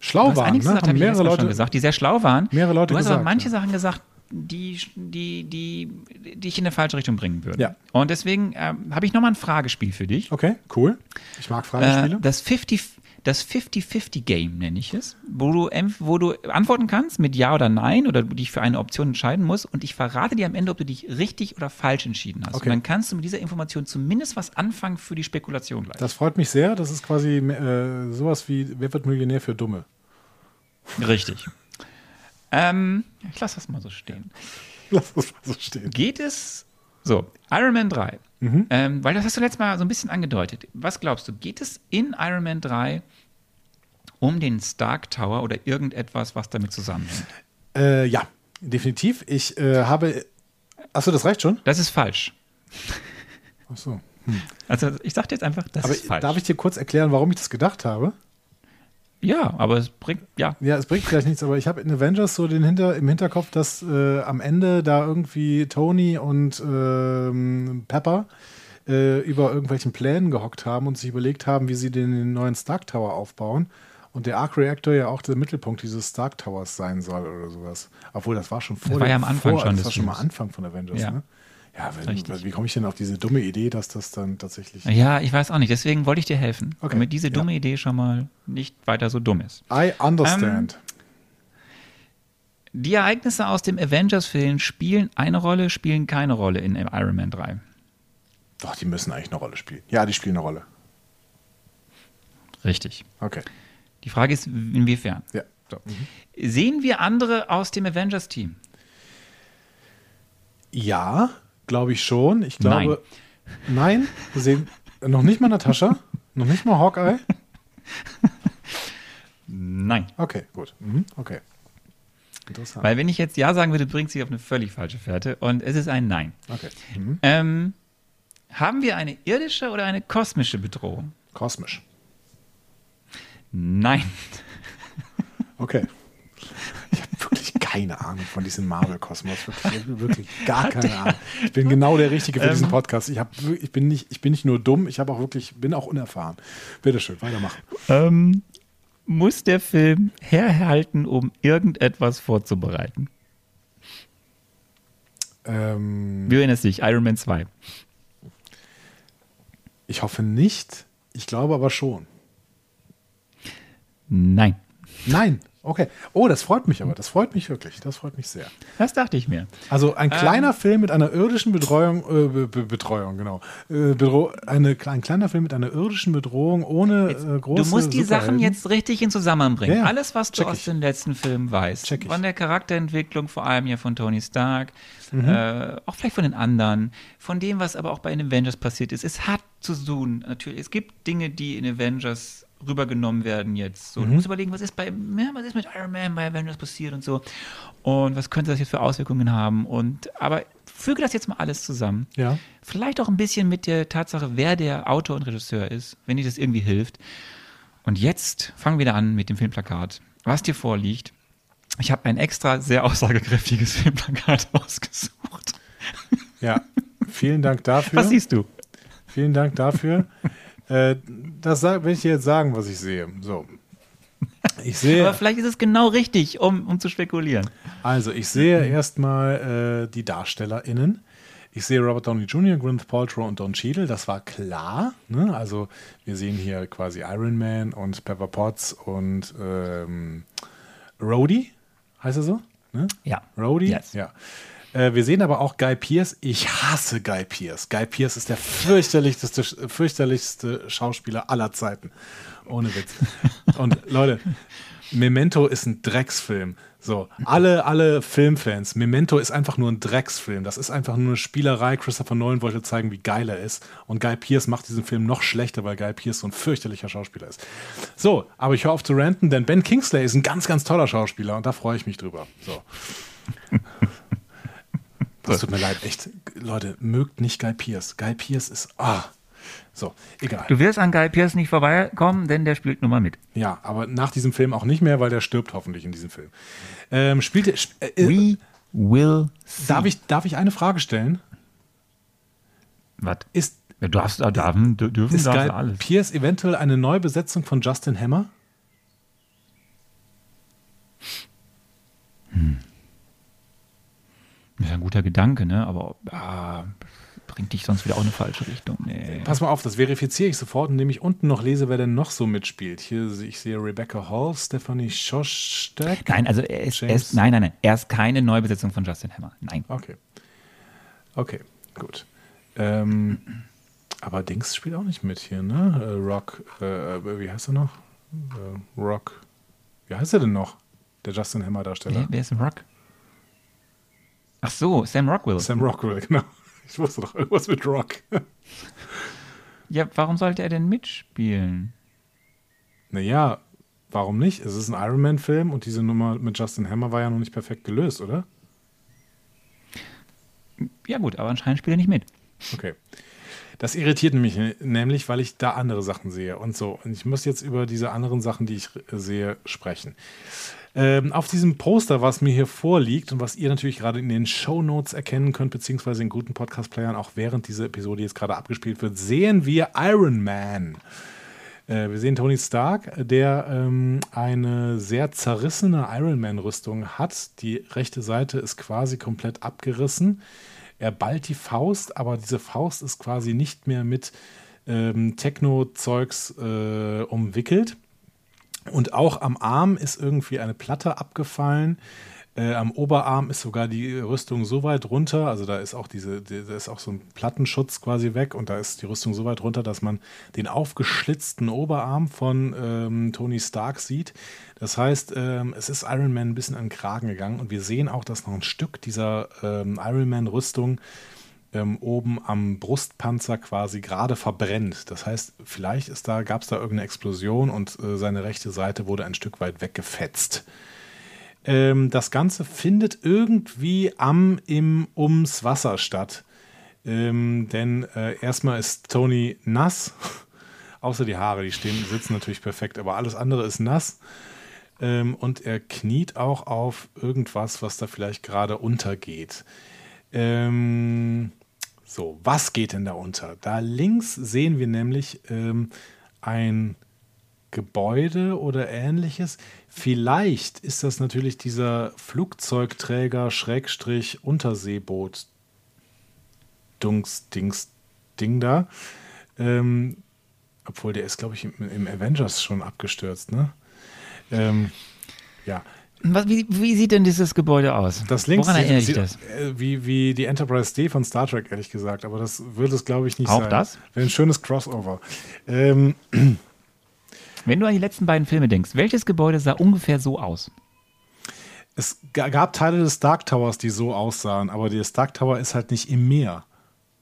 Schlau waren, ne? gesagt, Haben mehrere Leute gesagt, die sehr schlau waren. Mehrere Leute du hast aber gesagt, manche ja. Sachen gesagt, die, die, die, die dich in eine falsche Richtung bringen würden. Ja. Und deswegen ähm, habe ich nochmal ein Fragespiel für dich. Okay, cool. Ich mag Äh, Fragespiele. das 50 das 50-50-Game nenne ich es, wo du, wo du antworten kannst mit Ja oder Nein oder du dich für eine Option entscheiden musst und ich verrate dir am Ende, ob du dich richtig oder falsch entschieden hast. Okay. Und dann kannst du mit dieser Information zumindest was anfangen für die Spekulation gleich. Das freut mich sehr. Das ist quasi äh, sowas wie Wer wird Millionär für Dumme? Richtig. ähm, ich lasse das mal so stehen. Lass das mal so stehen. Geht es so, Iron Man 3, Mhm. ähm, weil das hast du letztes Mal so ein bisschen angedeutet. Was glaubst du, geht es in Iron Man 3 um den Stark Tower oder irgendetwas, was damit zusammenhängt? Äh, ja, definitiv. Ich äh, habe. Achso, das reicht schon? Das ist falsch. Achso. Also ich sag dir jetzt einfach, das Aber ist falsch. darf ich dir kurz erklären, warum ich das gedacht habe? ja, aber es bringt, ja. Ja, es bringt vielleicht nichts, aber ich habe in Avengers so den Hinter, im Hinterkopf, dass äh, am Ende da irgendwie Tony und ähm, Pepper äh, über irgendwelchen Plänen gehockt haben und sich überlegt haben, wie sie den, den neuen Stark Tower aufbauen. Und der Arc Reactor ja auch der Mittelpunkt dieses Stark Towers sein soll oder sowas. Obwohl, das war schon vor war ja am Anfang vor, schon Das war schon mal. Anfang von Avengers, Ja. ne? Ja, wenn, wie komme ich denn auf diese dumme Idee, dass das dann tatsächlich. Ja, ich weiß auch nicht. Deswegen wollte ich dir helfen, Okay, damit diese ja. dumme Idee schon mal nicht weiter so dumm ist. I understand. Die Ereignisse aus dem Avengers-Film spielen eine Rolle, spielen keine Rolle in Iron Man 3. Doch, die müssen eigentlich eine Rolle spielen. Ja, die spielen eine Rolle. Richtig. Okay. Die Frage ist, inwiefern? Ja. So. Sehen wir andere aus dem Avengers-Team? Ja, glaube ich schon. Ich glaube. Nein. wir sehen noch nicht mal Natascha, noch nicht mal Hawkeye. Nein. Okay, gut. Mhm, okay. Interessant. Weil wenn ich jetzt Ja sagen würde, bringt sie auf eine völlig falsche Fährte und es ist ein Nein. Okay. Mhm. Ähm, haben wir eine irdische oder eine kosmische Bedrohung? Kosmisch. Nein. Okay. Ich habe wirklich keine Ahnung von diesem Marvel-Kosmos. Wirklich, wirklich gar keine Ahnung. Ich bin genau der Richtige für diesen Podcast. Ich, hab, ich, bin nicht, ich bin nicht nur dumm, ich habe auch wirklich, bin auch unerfahren. Bitteschön, weitermachen. Ähm, muss der Film herhalten, um irgendetwas vorzubereiten? Ähm, Wie erinnerst du dich? Iron Man 2. ich hoffe nicht. Ich glaube aber schon. Nein. Nein. Okay. Oh, das freut mich aber. Das freut mich wirklich. Das freut mich sehr. Das dachte ich mir. Also ein kleiner ähm, Film mit einer irdischen Betreuung, äh, Be Betreuung, genau. Äh, eine, ein kleiner Film mit einer irdischen Bedrohung ohne jetzt, äh, große Du musst die Sachen jetzt richtig in Zusammenhang bringen. Ja, Alles, was du aus ich. den letzten Filmen weißt. Check ich. Von der Charakterentwicklung, vor allem ja von Tony Stark, mhm. äh, auch vielleicht von den anderen, von dem, was aber auch bei den Avengers passiert ist. Es hat zu tun, natürlich. Es gibt Dinge, die in Avengers rübergenommen werden jetzt. So, mhm. Du musst überlegen, was ist bei, ja, was ist mit Iron Man bei Avengers passiert und so. Und was könnte das jetzt für Auswirkungen haben? Und aber füge das jetzt mal alles zusammen. Ja. Vielleicht auch ein bisschen mit der Tatsache, wer der Autor und Regisseur ist, wenn dir das irgendwie hilft. Und jetzt fangen wir wieder an mit dem Filmplakat. Was dir vorliegt. Ich habe ein extra sehr aussagekräftiges Filmplakat ausgesucht. Ja, vielen Dank dafür. Was siehst du? Vielen Dank dafür. Äh, das will ich dir jetzt sagen, was ich sehe. So. Ich sehe. Aber vielleicht ist es genau richtig, um, um zu spekulieren. Also, ich sehe erstmal äh, die DarstellerInnen. Ich sehe Robert Downey Jr., Gwyneth Paltrow und Don Cheadle, das war klar. Ne? Also wir sehen hier quasi Iron Man und Pepper Potts und ähm, Rhodey, heißt er so? Ne? Ja. Rhodey? Yes. Ja. Äh, wir sehen aber auch Guy Pierce. Ich hasse Guy Pierce. Guy Pierce ist der fürchterlichste, fürchterlichste Schauspieler aller Zeiten. Ohne Witz. Und Leute, Memento ist ein Drecksfilm. So, alle, alle Filmfans, Memento ist einfach nur ein Drecksfilm. Das ist einfach nur eine Spielerei. Christopher Nolan wollte zeigen, wie geil er ist. Und Guy Pierce macht diesen Film noch schlechter, weil Guy Pierce so ein fürchterlicher Schauspieler ist. So, aber ich höre auf zu ranten, denn Ben Kingsley ist ein ganz, ganz toller Schauspieler und da freue ich mich drüber. So. Das tut mir leid, echt. Leute, mögt nicht Guy Pierce. Guy Pierce ist. Ah. So, egal. Du wirst an Guy Pierce nicht vorbeikommen, denn der spielt nun mal mit. Ja, aber nach diesem Film auch nicht mehr, weil der stirbt hoffentlich in diesem Film. Ähm, spielt er. Äh, We will see. Darf ich, darf ich eine Frage stellen? Was? Ist. Du darfst, dürfen, dürfen ist Guy alles. Pierce eventuell eine Neubesetzung von Justin Hammer? Hm. Das ist ein guter Gedanke, ne? aber ah, bringt dich sonst wieder auch in eine falsche Richtung. Nee. Pass mal auf, das verifiziere ich sofort, indem ich unten noch lese, wer denn noch so mitspielt. Hier ich sehe Rebecca Hall, Stephanie Shostak. Nein, also er ist, er ist, nein, nein, nein, er ist keine Neubesetzung von Justin Hammer. Nein. Okay. Okay, gut. Ähm, aber Dings spielt auch nicht mit hier, ne? Äh, Rock, äh, wie heißt er noch? Äh, Rock. Wie heißt er denn noch? Der Justin Hammer-Darsteller. Wer, wer ist Rock? Ach so, Sam Rockwell. Sam Rockwell, genau. Ich wusste doch irgendwas mit Rock. ja, warum sollte er denn mitspielen? Naja, warum nicht? Es ist ein Iron Man-Film und diese Nummer mit Justin Hammer war ja noch nicht perfekt gelöst, oder? Ja, gut, aber anscheinend spielt er nicht mit. Okay. Das irritiert mich nämlich, weil ich da andere Sachen sehe und so. Und ich muss jetzt über diese anderen Sachen, die ich sehe, sprechen. Ähm, auf diesem Poster, was mir hier vorliegt und was ihr natürlich gerade in den Show Notes erkennen könnt, beziehungsweise in guten Podcast-Playern, auch während diese Episode jetzt gerade abgespielt wird, sehen wir Iron Man. Äh, wir sehen Tony Stark, der ähm, eine sehr zerrissene Iron Man-Rüstung hat. Die rechte Seite ist quasi komplett abgerissen. Er ballt die Faust, aber diese Faust ist quasi nicht mehr mit ähm, Techno-Zeugs äh, umwickelt und auch am Arm ist irgendwie eine Platte abgefallen. Äh, am Oberarm ist sogar die Rüstung so weit runter, also da ist auch diese, da ist auch so ein Plattenschutz quasi weg und da ist die Rüstung so weit runter, dass man den aufgeschlitzten Oberarm von ähm, Tony Stark sieht. Das heißt, ähm, es ist Iron Man ein bisschen an den Kragen gegangen und wir sehen auch, dass noch ein Stück dieser ähm, Iron Man Rüstung ähm, oben am Brustpanzer quasi gerade verbrennt. Das heißt, vielleicht da, gab es da irgendeine Explosion und äh, seine rechte Seite wurde ein Stück weit weggefetzt. Ähm, das Ganze findet irgendwie am, im, ums Wasser statt. Ähm, denn äh, erstmal ist Tony nass, außer die Haare, die stehen, sitzen natürlich perfekt, aber alles andere ist nass. Ähm, und er kniet auch auf irgendwas, was da vielleicht gerade untergeht. Ähm, so, was geht denn da unter? Da links sehen wir nämlich ähm, ein Gebäude oder ähnliches. Vielleicht ist das natürlich dieser Flugzeugträger Schrägstrich Unterseeboot Dungs Dings Ding da. Ähm, obwohl der ist, glaube ich, im, im, Avengers schon abgestürzt, ne? Ähm, Ja. Was, wie, wie sieht denn dieses Gebäude aus? Das links Woran erinnert dich sieht, das? äh, Wie, wie die Enterprise D von Star Trek, ehrlich gesagt. Aber das wird es, glaube ich, nicht Auch sein. das? Wäre ein schönes Crossover. Ähm, Wenn du an die letzten beiden Filme denkst, welches Gebäude sah ungefähr so aus? es ga- gab Teile des Dark Towers, die so aussahen, aber der Stark Tower ist halt nicht im Meer.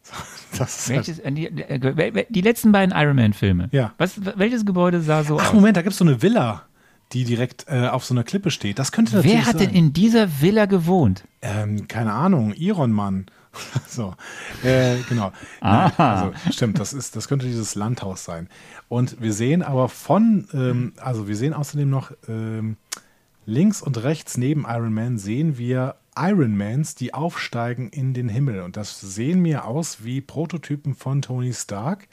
Das ist halt, Welches, äh, die, äh, die letzten beiden Iron Man-Filme. Ja. Was, welches Gebäude sah so ach, aus? Moment, da gibt es so eine Villa, die direkt äh, auf so einer Klippe steht. Das könnte natürlich Wer hat sein. denn in dieser Villa gewohnt? Ähm, keine Ahnung, Iron Man. so, äh, genau. Nein, also, stimmt, das, ist, das könnte dieses Landhaus sein. Und wir sehen aber von, ähm, also wir sehen außerdem noch ähm, links und rechts neben Iron Man sehen wir Ironmans, die aufsteigen in den Himmel. Und das sehen mir aus wie Prototypen von Tony Stark.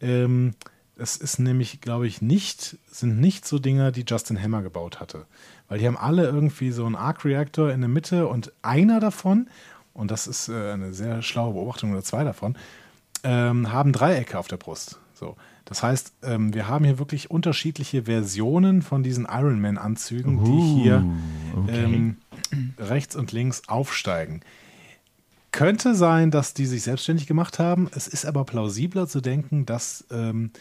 Ähm, es ist nämlich, glaube ich, nicht, sind nicht so Dinger, die Justin Hammer gebaut hatte. Weil die haben alle irgendwie so einen Arc-Reactor in der Mitte und einer davon, und das ist äh, eine sehr schlaue Beobachtung oder zwei davon, ähm, haben Dreiecke auf der Brust. So. Das heißt, ähm, wir haben hier wirklich unterschiedliche Versionen von diesen Ironman-Anzügen, die hier okay. ähm, rechts und links aufsteigen. Könnte sein, dass die sich selbstständig gemacht haben. Es ist aber plausibler zu denken, dass ähm,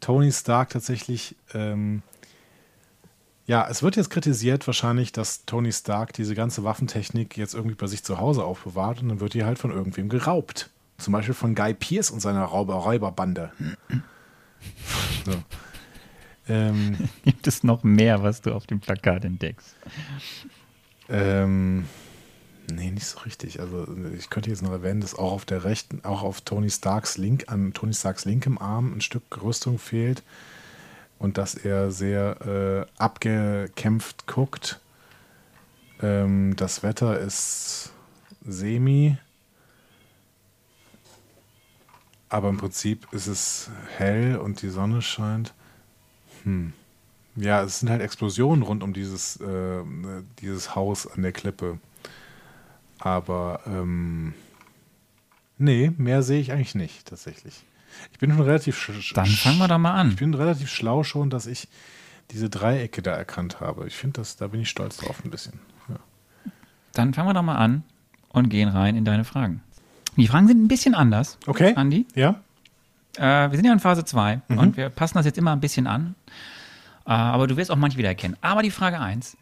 Tony Stark tatsächlich. Ähm, ja, es wird jetzt kritisiert wahrscheinlich, dass Tony Stark diese ganze Waffentechnik jetzt irgendwie bei sich zu Hause aufbewahrt und dann wird die halt von irgendwem geraubt. Zum Beispiel von Guy Pierce und seiner Rauber Räuberbande. so. ähm, Gibt es noch mehr, was du auf dem Plakat entdeckst? Ähm, nee, nicht so richtig. Also ich könnte jetzt noch erwähnen, dass auch auf der rechten, auch auf Tony Starks Link, an Tony Starks linkem Arm ein Stück Rüstung fehlt und dass er sehr äh, abgekämpft guckt. Ähm, das Wetter ist semi. Aber im Prinzip ist es hell und die Sonne scheint. Hm. Ja, es sind halt Explosionen rund um dieses, äh, dieses Haus an der Klippe. Aber ähm, nee, mehr sehe ich eigentlich nicht, tatsächlich. Ich bin schon relativ sch Dann fangen wir doch mal Ich an. bin relativ schlau schon, dass ich diese Dreiecke da erkannt habe. Ich finde das, da bin ich stolz drauf ein bisschen. Ja. Dann fangen wir doch mal an und gehen rein in deine Fragen. Die Fragen sind ein bisschen anders, Okay. Andi. Ja? Äh, wir sind ja in Phase 2 und wir passen das jetzt immer ein bisschen an. Äh, aber du wirst auch manche wiedererkennen. Aber die Frage 1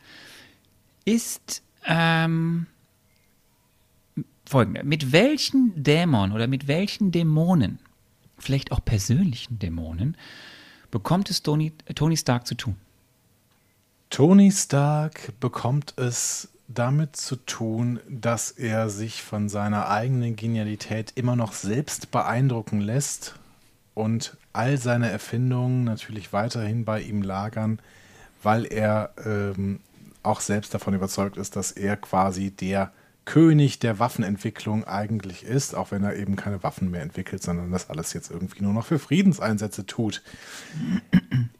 ist ähm, folgende. Mit welchen Dämon oder mit welchen Dämonen, vielleicht auch persönlichen Dämonen, bekommt es Tony, Tony Stark zu tun? Tony Stark bekommt es damit zu tun, dass er sich von seiner eigenen Genialität immer noch selbst beeindrucken lässt und all seine Erfindungen natürlich weiterhin bei ihm lagern, weil er ähm, auch selbst davon überzeugt ist, dass er quasi der König der Waffenentwicklung eigentlich ist, auch wenn er eben keine Waffen mehr entwickelt, sondern das alles jetzt irgendwie nur noch für Friedenseinsätze tut.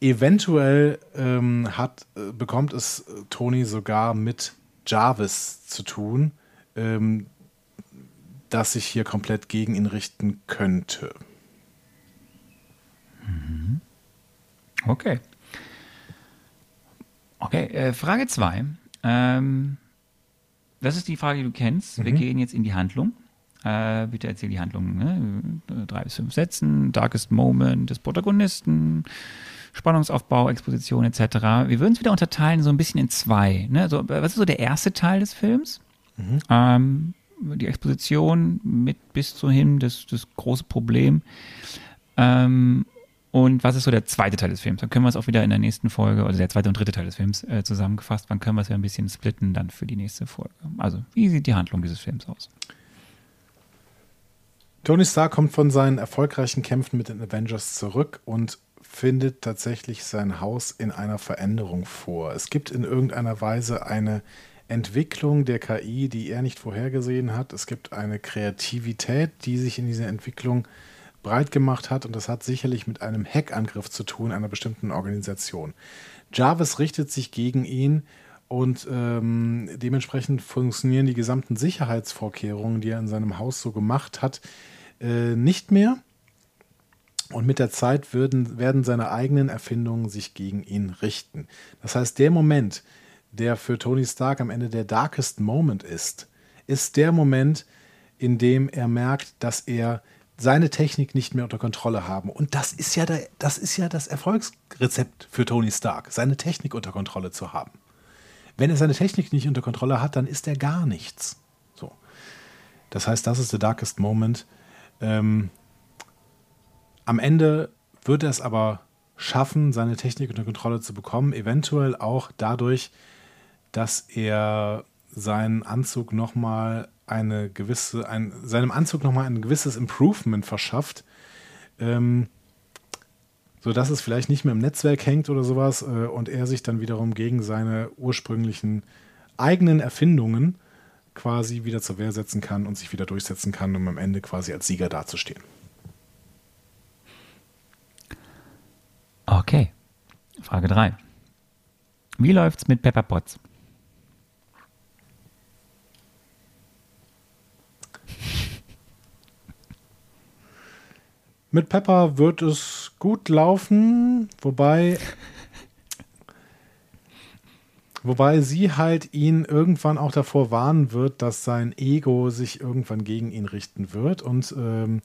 Eventuell ähm, hat, äh, bekommt es äh, Tony sogar mit Jarvis zu tun, ähm, das sich hier komplett gegen ihn richten könnte. Okay. Okay, äh, Frage 2. Ähm, das ist die Frage, die du kennst. Wir gehen jetzt in die Handlung. Äh, bitte erzähl die Handlung. Ne? Drei bis fünf Sätzen, Darkest Moment des Protagonisten, Spannungsaufbau, Exposition etc. Wir würden es wieder unterteilen so ein bisschen in zwei. Ne? So, was ist so der erste Teil des Films? Ähm, die Exposition mit bis zu hin, das, das große Problem. Ähm, und was ist so der zweite Teil des Films? Dann können wir es auch wieder in der nächsten Folge, also der zweite und dritte Teil des Films äh, zusammengefasst. Wann können wir es ja ein bisschen splitten dann für die nächste Folge? Also, wie sieht die Handlung dieses Films aus? Tony Stark kommt von seinen erfolgreichen Kämpfen mit den Avengers zurück und findet tatsächlich sein Haus in einer Veränderung vor. Es gibt in irgendeiner Weise eine Entwicklung der KI, die er nicht vorhergesehen hat. Es gibt eine Kreativität, die sich in dieser Entwicklung breit gemacht hat und das hat sicherlich mit einem Hackangriff zu tun einer bestimmten Organisation. Jarvis richtet sich gegen ihn und ähm, dementsprechend funktionieren die gesamten Sicherheitsvorkehrungen, die er in seinem Haus so gemacht hat, äh, nicht mehr. Und mit der Zeit würden, werden seine eigenen Erfindungen sich gegen ihn richten. Das heißt, der Moment, der für Tony Stark am Ende der darkest Moment ist, ist der Moment, in dem er merkt, dass er seine Technik nicht mehr unter Kontrolle haben. Und das ist ja, der, das, ist ja das Erfolgsrezept für Tony Stark, seine Technik unter Kontrolle zu haben. Wenn er seine Technik nicht unter Kontrolle hat, dann ist er gar nichts. So. Das heißt, das ist der Darkest Moment. Ähm, am Ende wird er es aber schaffen, seine Technik unter Kontrolle zu bekommen, eventuell auch dadurch, dass er seinen Anzug nochmal eine gewisse, ein, seinem Anzug nochmal ein gewisses Improvement verschafft, ähm, sodass es vielleicht nicht mehr im Netzwerk hängt oder sowas äh, und er sich dann wiederum gegen seine ursprünglichen eigenen Erfindungen quasi wieder zur Wehr setzen kann und sich wieder durchsetzen kann, um am Ende quasi als Sieger dazustehen. Okay. Frage 3. Wie läuft's mit Pepper Potts? Mit Pepper wird es gut laufen, wobei wobei sie halt ihn irgendwann auch davor warnen wird, dass sein Ego sich irgendwann gegen ihn richten wird. Und ähm,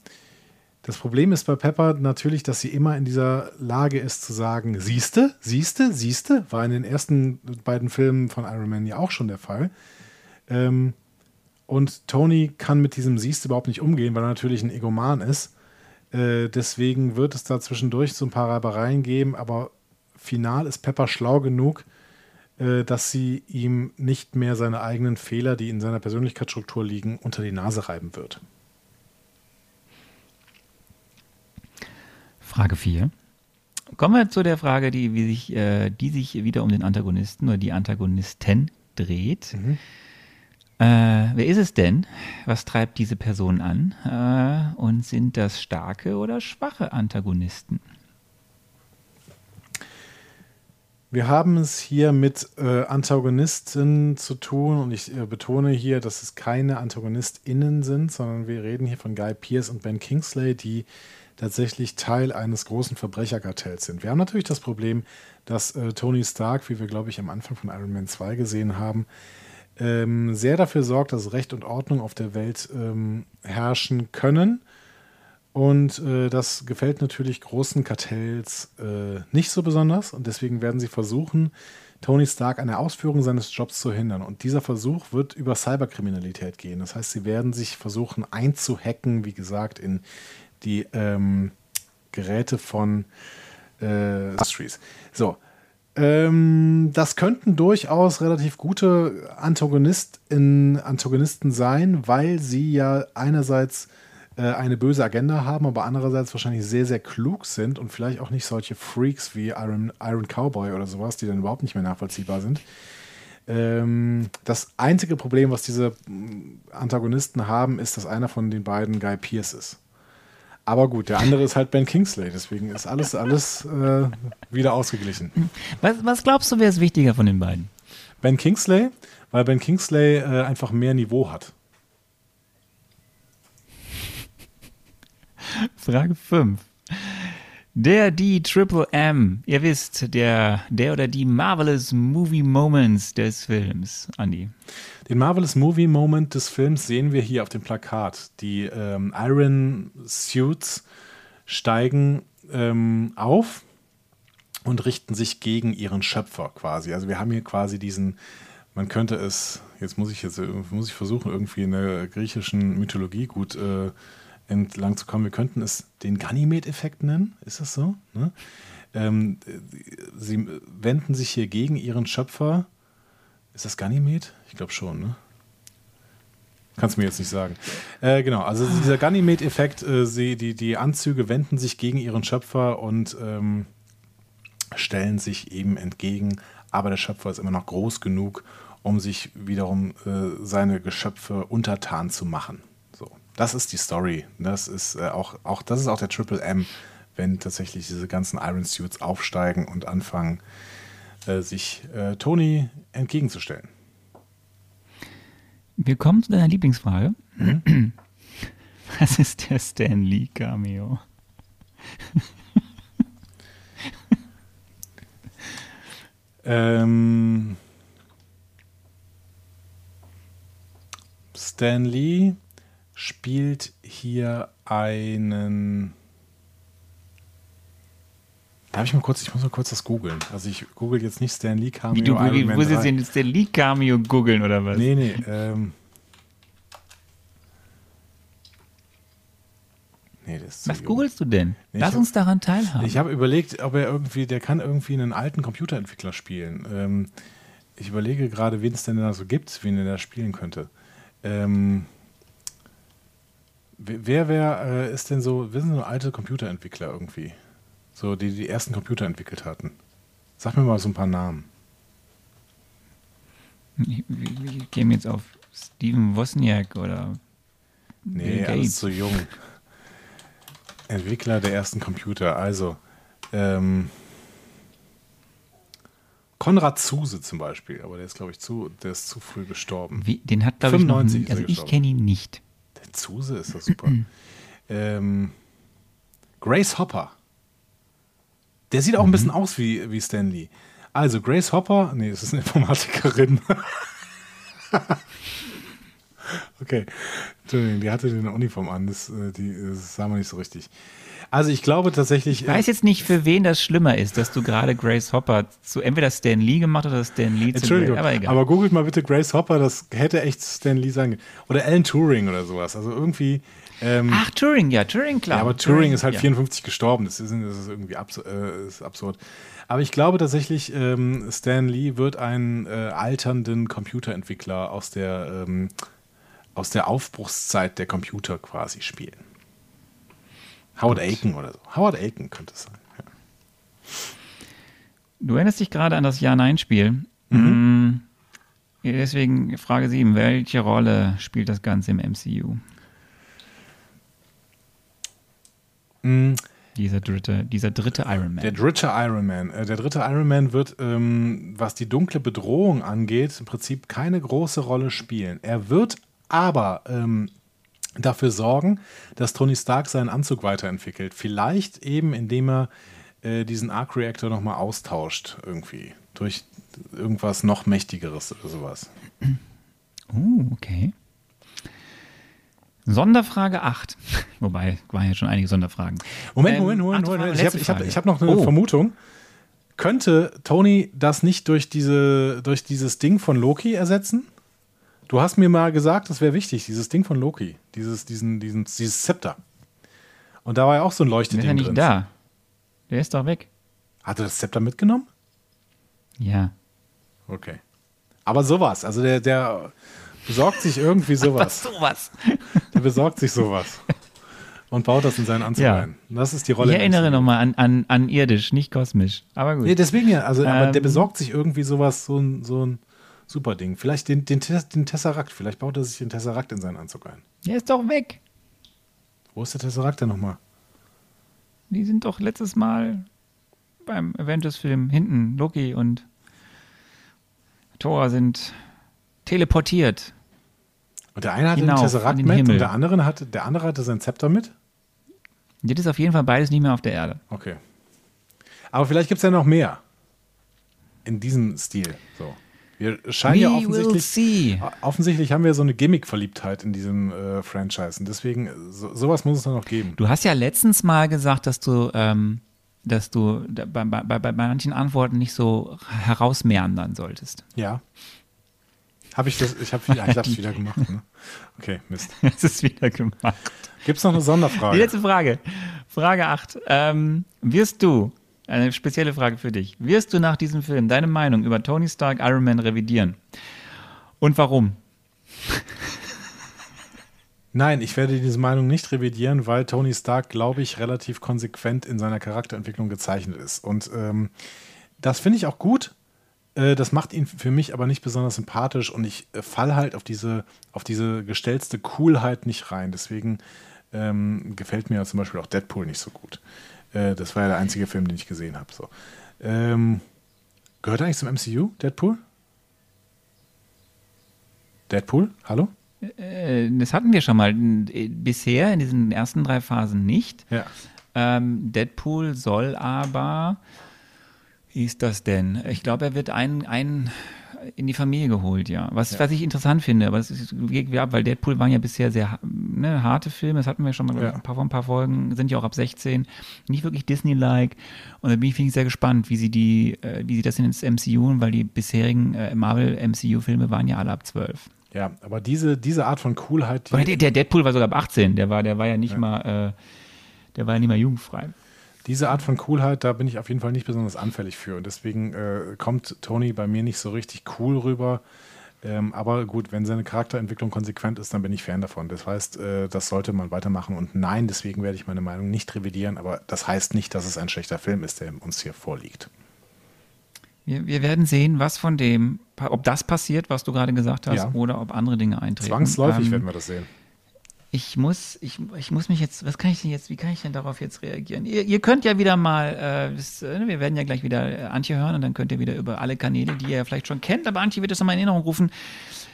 das Problem ist bei Pepper natürlich, dass sie immer in dieser Lage ist zu sagen, siehste, siehste, siehste, war in den ersten beiden Filmen von Iron Man ja auch schon der Fall. Ähm, und Tony kann mit diesem siehste überhaupt nicht umgehen, weil er natürlich ein Egoman ist. Äh, deswegen wird es da zwischendurch so ein paar Reibereien geben, aber final ist Pepper schlau genug, äh, dass sie ihm nicht mehr seine eigenen Fehler, die in seiner Persönlichkeitsstruktur liegen, unter die Nase reiben wird. Frage 4. Kommen wir zu der Frage, die, wie sich, äh, die sich wieder um den Antagonisten oder die Antagonisten dreht. Mhm. Äh, wer ist es denn? Was treibt diese Person an? Äh, und sind das starke oder schwache Antagonisten? Wir haben es hier mit äh, Antagonisten zu tun und ich äh, betone hier, dass es keine AntagonistInnen sind, sondern wir reden hier von Guy Pierce und Ben Kingsley, die tatsächlich Teil eines großen Verbrecherkartells sind. Wir haben natürlich das Problem, dass äh, Tony Stark, wie wir glaube ich am Anfang von Iron Man 2 gesehen haben, ähm, sehr dafür sorgt, dass Recht und Ordnung auf der Welt ähm, herrschen können. Und äh, das gefällt natürlich großen Kartells äh, nicht so besonders. Und deswegen werden sie versuchen, Tony Stark an der Ausführung seines Jobs zu hindern. Und dieser Versuch wird über Cyberkriminalität gehen. Das heißt, sie werden sich versuchen einzuhacken, wie gesagt, in die ähm, Geräte von äh, Industries. So, ähm, das könnten durchaus relativ gute Antagonisten, Antagonisten sein, weil sie ja einerseits äh, eine böse Agenda haben, aber andererseits wahrscheinlich sehr, sehr klug sind und vielleicht auch nicht solche Freaks wie Iron, Iron Cowboy oder sowas, die dann überhaupt nicht mehr nachvollziehbar sind. Ähm, das einzige Problem, was diese mm, Antagonisten haben, ist, dass einer von den beiden Guy Pierce ist. Aber gut, der andere ist halt Ben Kingsley, deswegen ist alles, alles äh, wieder ausgeglichen. Was, was glaubst du, wer ist wichtiger von den beiden? Ben Kingsley, weil Ben Kingsley äh, einfach mehr Niveau hat. Frage 5. Der, die Triple M. Ihr wisst, der, der oder die Marvelous Movie Moments des Films. Andi. Den Marvelous Movie Moment des Films sehen wir hier auf dem Plakat. Die ähm, Iron Suits steigen ähm, auf und richten sich gegen ihren Schöpfer quasi. Also wir haben hier quasi diesen, man könnte es, jetzt muss ich jetzt muss ich versuchen, irgendwie in der griechischen Mythologie gut äh, entlang zu kommen. Wir könnten es den Ganymed-Effekt nennen, ist das so? Ne? Ähm, sie wenden sich hier gegen ihren Schöpfer. Ist das Ganymed? Ich glaube schon, ne? Kannst du mir jetzt nicht sagen. Äh, genau, also dieser Ganymed-Effekt, äh, die, die Anzüge wenden sich gegen ihren Schöpfer und ähm, stellen sich eben entgegen, aber der Schöpfer ist immer noch groß genug, um sich wiederum äh, seine Geschöpfe untertan zu machen das ist die Story. Das ist äh, auch, auch, das ist auch der Triple M, wenn tatsächlich diese ganzen Iron Suits aufsteigen und anfangen, äh, sich äh, Tony entgegenzustellen. Wir kommen zu deiner Lieblingsfrage. Hm? Was ist der Stan Lee Cameo? ähm, Stan Lee spielt hier einen. Darf ich mal kurz, ich muss mal kurz das googeln. Also ich google jetzt nicht Stan Lee Cameo Wie du Iron Man wo sie 3. den Stan Lee Cameo googeln oder was? Nee, nee, ähm. Nee, das ist Was googelst du denn? Nee, Lass hab- uns daran teilhaben. Ich habe überlegt, ob er irgendwie, der kann irgendwie einen alten Computerentwickler spielen. Ähm, ich überlege gerade, wen es denn da so gibt, wen er da spielen könnte. Ähm, wer wer äh, ist denn so, wer sind so alte Computerentwickler irgendwie? So, die die ersten Computer entwickelt hatten. Sag mir mal so ein paar Namen. Ich, ich, käme jetzt auf Steven Wozniak oder Nee, Bill alles Gates. zu jung. Entwickler der ersten Computer. Also, ähm, Konrad Zuse zum Beispiel, aber der ist, glaube ich, zu, der ist zu früh gestorben. Wie, den hat, glaube ich, noch 95 nie, ist also ich kenne ihn nicht. Zuse ist doch super. ähm, Grace Hopper. Der sieht auch ein bisschen aus wie, wie Stan Lee. Also, Grace Hopper, nee, das ist eine Informatikerin. okay. Entschuldigung, die hatte eine Uniform an, das, äh, die, das sah man nicht so richtig. Also, ich glaube tatsächlich. Ich weiß jetzt nicht, für wen das schlimmer ist, dass du gerade Grace Hopper zu entweder Stan Lee gemacht oder Stan Lee zu Entschuldigung, aber egal. aber googelt mal bitte Grace Hopper, das hätte echt Stan Lee sein können. Oder Alan Turing oder sowas. Also irgendwie. Ähm, Ach, Turing, ja, Turing, klar. Ja, aber Turing ist halt ja. 54 gestorben. Das ist, das ist irgendwie abs äh, ist absurd. Aber ich glaube tatsächlich, ähm, Stan Lee wird einen äh, alternden Computerentwickler aus der, ähm, aus der Aufbruchszeit der Computer quasi spielen. Howard Aiken oder so. Howard Aiken könnte es sein. Ja. Du erinnerst dich gerade an das Ja-Nein-Spiel. Mhm. Mm, Deswegen Frage 7. Welche Rolle spielt das Ganze im MCU? Mm, Dieser dritte, dieser dritte Iron Man. Der dritte Iron Man. Äh, der dritte Iron Man wird, ähm, was die dunkle Bedrohung angeht, im Prinzip keine große Rolle spielen. Er wird aber ähm, dafür sorgen, dass Tony Stark seinen Anzug weiterentwickelt. Vielleicht eben, indem er äh, diesen Arc Reactor nochmal austauscht, irgendwie. Durch irgendwas noch Mächtigeres oder sowas. Oh, okay. Sonderfrage 8. Wobei, waren ja schon einige Sonderfragen. Moment, Ähm, Moment, Moment, Moment. Frage, Ich habe hab, hab noch eine Oh. Vermutung. Könnte Tony das nicht durch, diese, durch dieses Ding von Loki ersetzen? Du hast mir mal gesagt, das wäre wichtig, dieses Ding von Loki, dieses, diesen, diesen, dieses Zepter. Und da war ja auch so ein Der Leuchteding ist ja nicht da. Der ist doch weg. Hat er das Zepter mitgenommen? Ja. Okay. Aber sowas, also der, der besorgt sich irgendwie sowas. sowas. Der besorgt sich sowas. Und baut das in seinen Anzug Ja. ein. Und Das ist die Ich Rolle. im erinnere nochmal an, an, an irdisch, nicht kosmisch. Aber gut. Nee, deswegen ja. Also, aber der Ähm. besorgt sich irgendwie sowas, so ein, so ein super Ding. Vielleicht den, den, den Tesseract. Vielleicht baut er sich den Tesseract in seinen Anzug ein. Der ist doch weg. Wo ist der Tesseract denn nochmal? Die sind doch letztes Mal beim Avengers-Film hinten. Loki und Thor sind teleportiert. Und der eine hatte Hinauf den Tesseract in den mit Himmel. und der andere hatte, der andere hatte sein Zepter mit? Jetzt ist auf jeden Fall beides nicht mehr auf der Erde. Okay. Aber vielleicht gibt es ja noch mehr. In diesem Stil. So. Wir scheinen ja We will offensichtlich. Offensichtlich haben wir so eine Gimmick-Verliebtheit in diesem äh, Franchise. Und deswegen, so, sowas muss es dann noch geben. Du hast ja letztens mal gesagt, dass du, ähm, dass du bei, bei, bei, bei manchen Antworten nicht so herausmeandern solltest. Ja. Habe ich das? Ich habe ja, ich hab's wieder gemacht. Ne? Okay, Mist. Das ist wieder gemacht. Gibt es noch eine Die Sonderfrage? letzte Frage. Frage 8. Ähm, wirst du, eine spezielle Frage für dich, wirst du nach diesem Film deine Meinung über Tony Stark Iron Man revidieren? Und warum? Nein, ich werde diese Meinung nicht revidieren, weil Tony Stark, glaube ich, relativ konsequent in seiner Charakterentwicklung gezeichnet ist. Und ähm, das finde ich auch gut. Äh, das macht ihn für mich aber nicht besonders sympathisch und ich äh, fall halt auf diese, auf diese gestellte Coolheit nicht rein. Deswegen ähm, gefällt mir zum Beispiel auch Deadpool nicht so gut. Äh, das war ja der einzige Film, den ich gesehen habe. So. Ähm, gehört eigentlich zum MCU, Deadpool? Deadpool? Hallo? Äh, das hatten wir schon mal. Äh, Bisher in diesen ersten drei Phasen nicht. Ja. Ähm, Deadpool soll aber Wie ist das denn? Ich glaube, er wird ein, ein in die Familie geholt, ja. Was, ja. was ich interessant finde, aber es ist geht ab, weil Deadpool waren ja bisher sehr ne, harte Filme, das hatten wir schon mal ja. ein paar ein paar Folgen, sind ja auch ab 16, nicht wirklich Disney-like. Und da bin ich, ich sehr gespannt, wie sie die, äh, wie sie das in ins MCU, weil die bisherigen äh, Marvel-MCU-Filme waren ja alle ab 12. Ja, aber diese, diese Art von Coolheit. Die der, Deadpool war sogar ab 18, der war, der war ja nicht ja. mal, äh, der war ja nicht mal jugendfrei diese Art von Coolheit, da bin ich auf jeden Fall nicht besonders anfällig für. Und deswegen äh, kommt Tony bei mir nicht so richtig cool rüber. Ähm, aber gut, wenn seine Charakterentwicklung konsequent ist, dann bin ich Fan davon. Das heißt, äh, das sollte man weitermachen. Und nein, deswegen werde ich meine Meinung nicht revidieren. Aber das heißt nicht, dass es ein schlechter Film ist, der uns hier vorliegt. Wir, wir werden sehen, was von dem, ob das passiert, was du gerade gesagt hast, ja. oder ob andere Dinge eintreten. Zwangsläufig ähm, werden wir das sehen ich muss, ich, ich muss mich jetzt, was kann ich denn jetzt, wie kann ich denn darauf jetzt reagieren? Ihr, ihr könnt ja wieder mal, äh, das, äh, wir werden ja gleich wieder äh, Antje hören und dann könnt ihr wieder über alle Kanäle, die ihr ja vielleicht schon kennt, aber Antje wird das nochmal in Erinnerung rufen,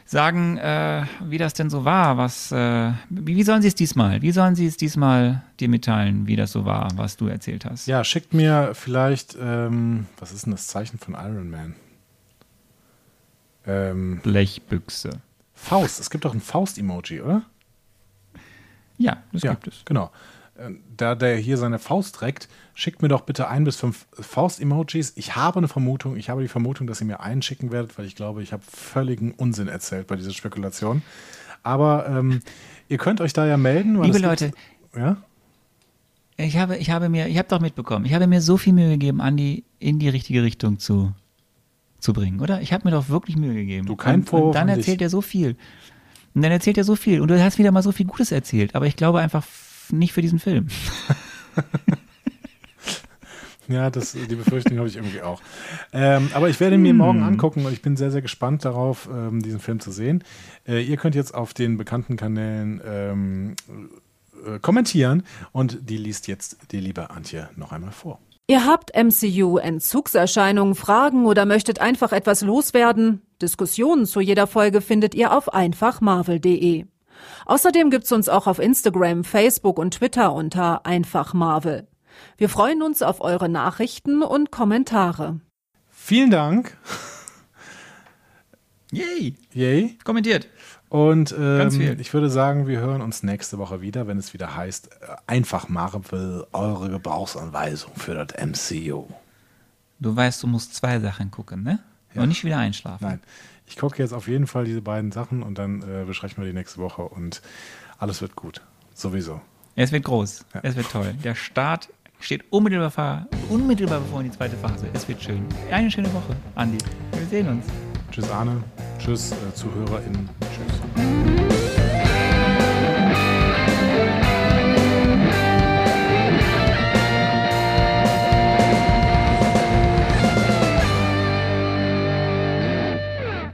sagen, äh, wie das denn so war, was, äh, wie, wie sollen sie es diesmal, wie sollen sie es diesmal dir mitteilen, wie das so war, was du erzählt hast? Ja, schickt mir vielleicht, ähm, was ist denn das Zeichen von Iron Man? Ähm, Blechbüchse. Faust, es gibt doch ein Faust-Emoji, oder? Ja, das ja, gibt es. Genau. Äh, da der hier seine Faust trägt, schickt mir doch bitte ein bis fünf Faust-Emojis. Ich habe eine Vermutung, ich habe die Vermutung, dass ihr mir einen schicken werdet, weil ich glaube, ich habe völligen Unsinn erzählt bei dieser Spekulation. Aber ähm, ihr könnt euch da ja melden. Liebe Leute, ja? ich habe, ich habe mir, ich habe doch mitbekommen, ich habe mir so viel Mühe gegeben, Andi in die richtige Richtung zu, zu bringen, oder? Ich habe mir doch wirklich Mühe gegeben. Du kein Vorwurf und dann erzählt er so viel. Und dann erzählt er so viel. Und du hast wieder mal so viel Gutes erzählt. Aber ich glaube einfach nicht für diesen Film. ja, das, die Befürchtung habe ich irgendwie auch. Ähm, aber ich werde ihn mir morgen hm. angucken und ich bin sehr, sehr gespannt darauf, ähm, diesen Film zu sehen. Äh, ihr könnt jetzt auf den bekannten Kanälen ähm, äh, kommentieren und die liest jetzt die liebe Antje noch einmal vor. Ihr habt MCU-Entzugserscheinungen, Fragen oder möchtet einfach etwas loswerden? Diskussionen zu jeder Folge findet ihr auf einfachmarvel.de. Außerdem gibt's uns auch auf Instagram, Facebook und Twitter unter einfachmarvel. Wir freuen uns auf eure Nachrichten und Kommentare. Vielen Dank. Yay. Yay. Kommentiert. Und ähm, ich würde sagen, wir hören uns nächste Woche wieder, wenn es wieder heißt, äh, einfach Marvel, eure Gebrauchsanweisung für das MCU. Du weißt, du musst zwei Sachen gucken, ne? Ja. Und nicht wieder einschlafen. Nein. Ich gucke jetzt auf jeden Fall diese beiden Sachen und dann äh, besprechen wir die nächste Woche und alles wird gut. Sowieso. Es wird groß. Ja. Es wird toll. Der Start steht unmittelbar, unmittelbar bevor in die zweite Phase. Es wird schön. Eine schöne Woche, Andi. Wir sehen uns. Tschüss, Arne. Tschüss, äh, ZuhörerInnen. Tschüss.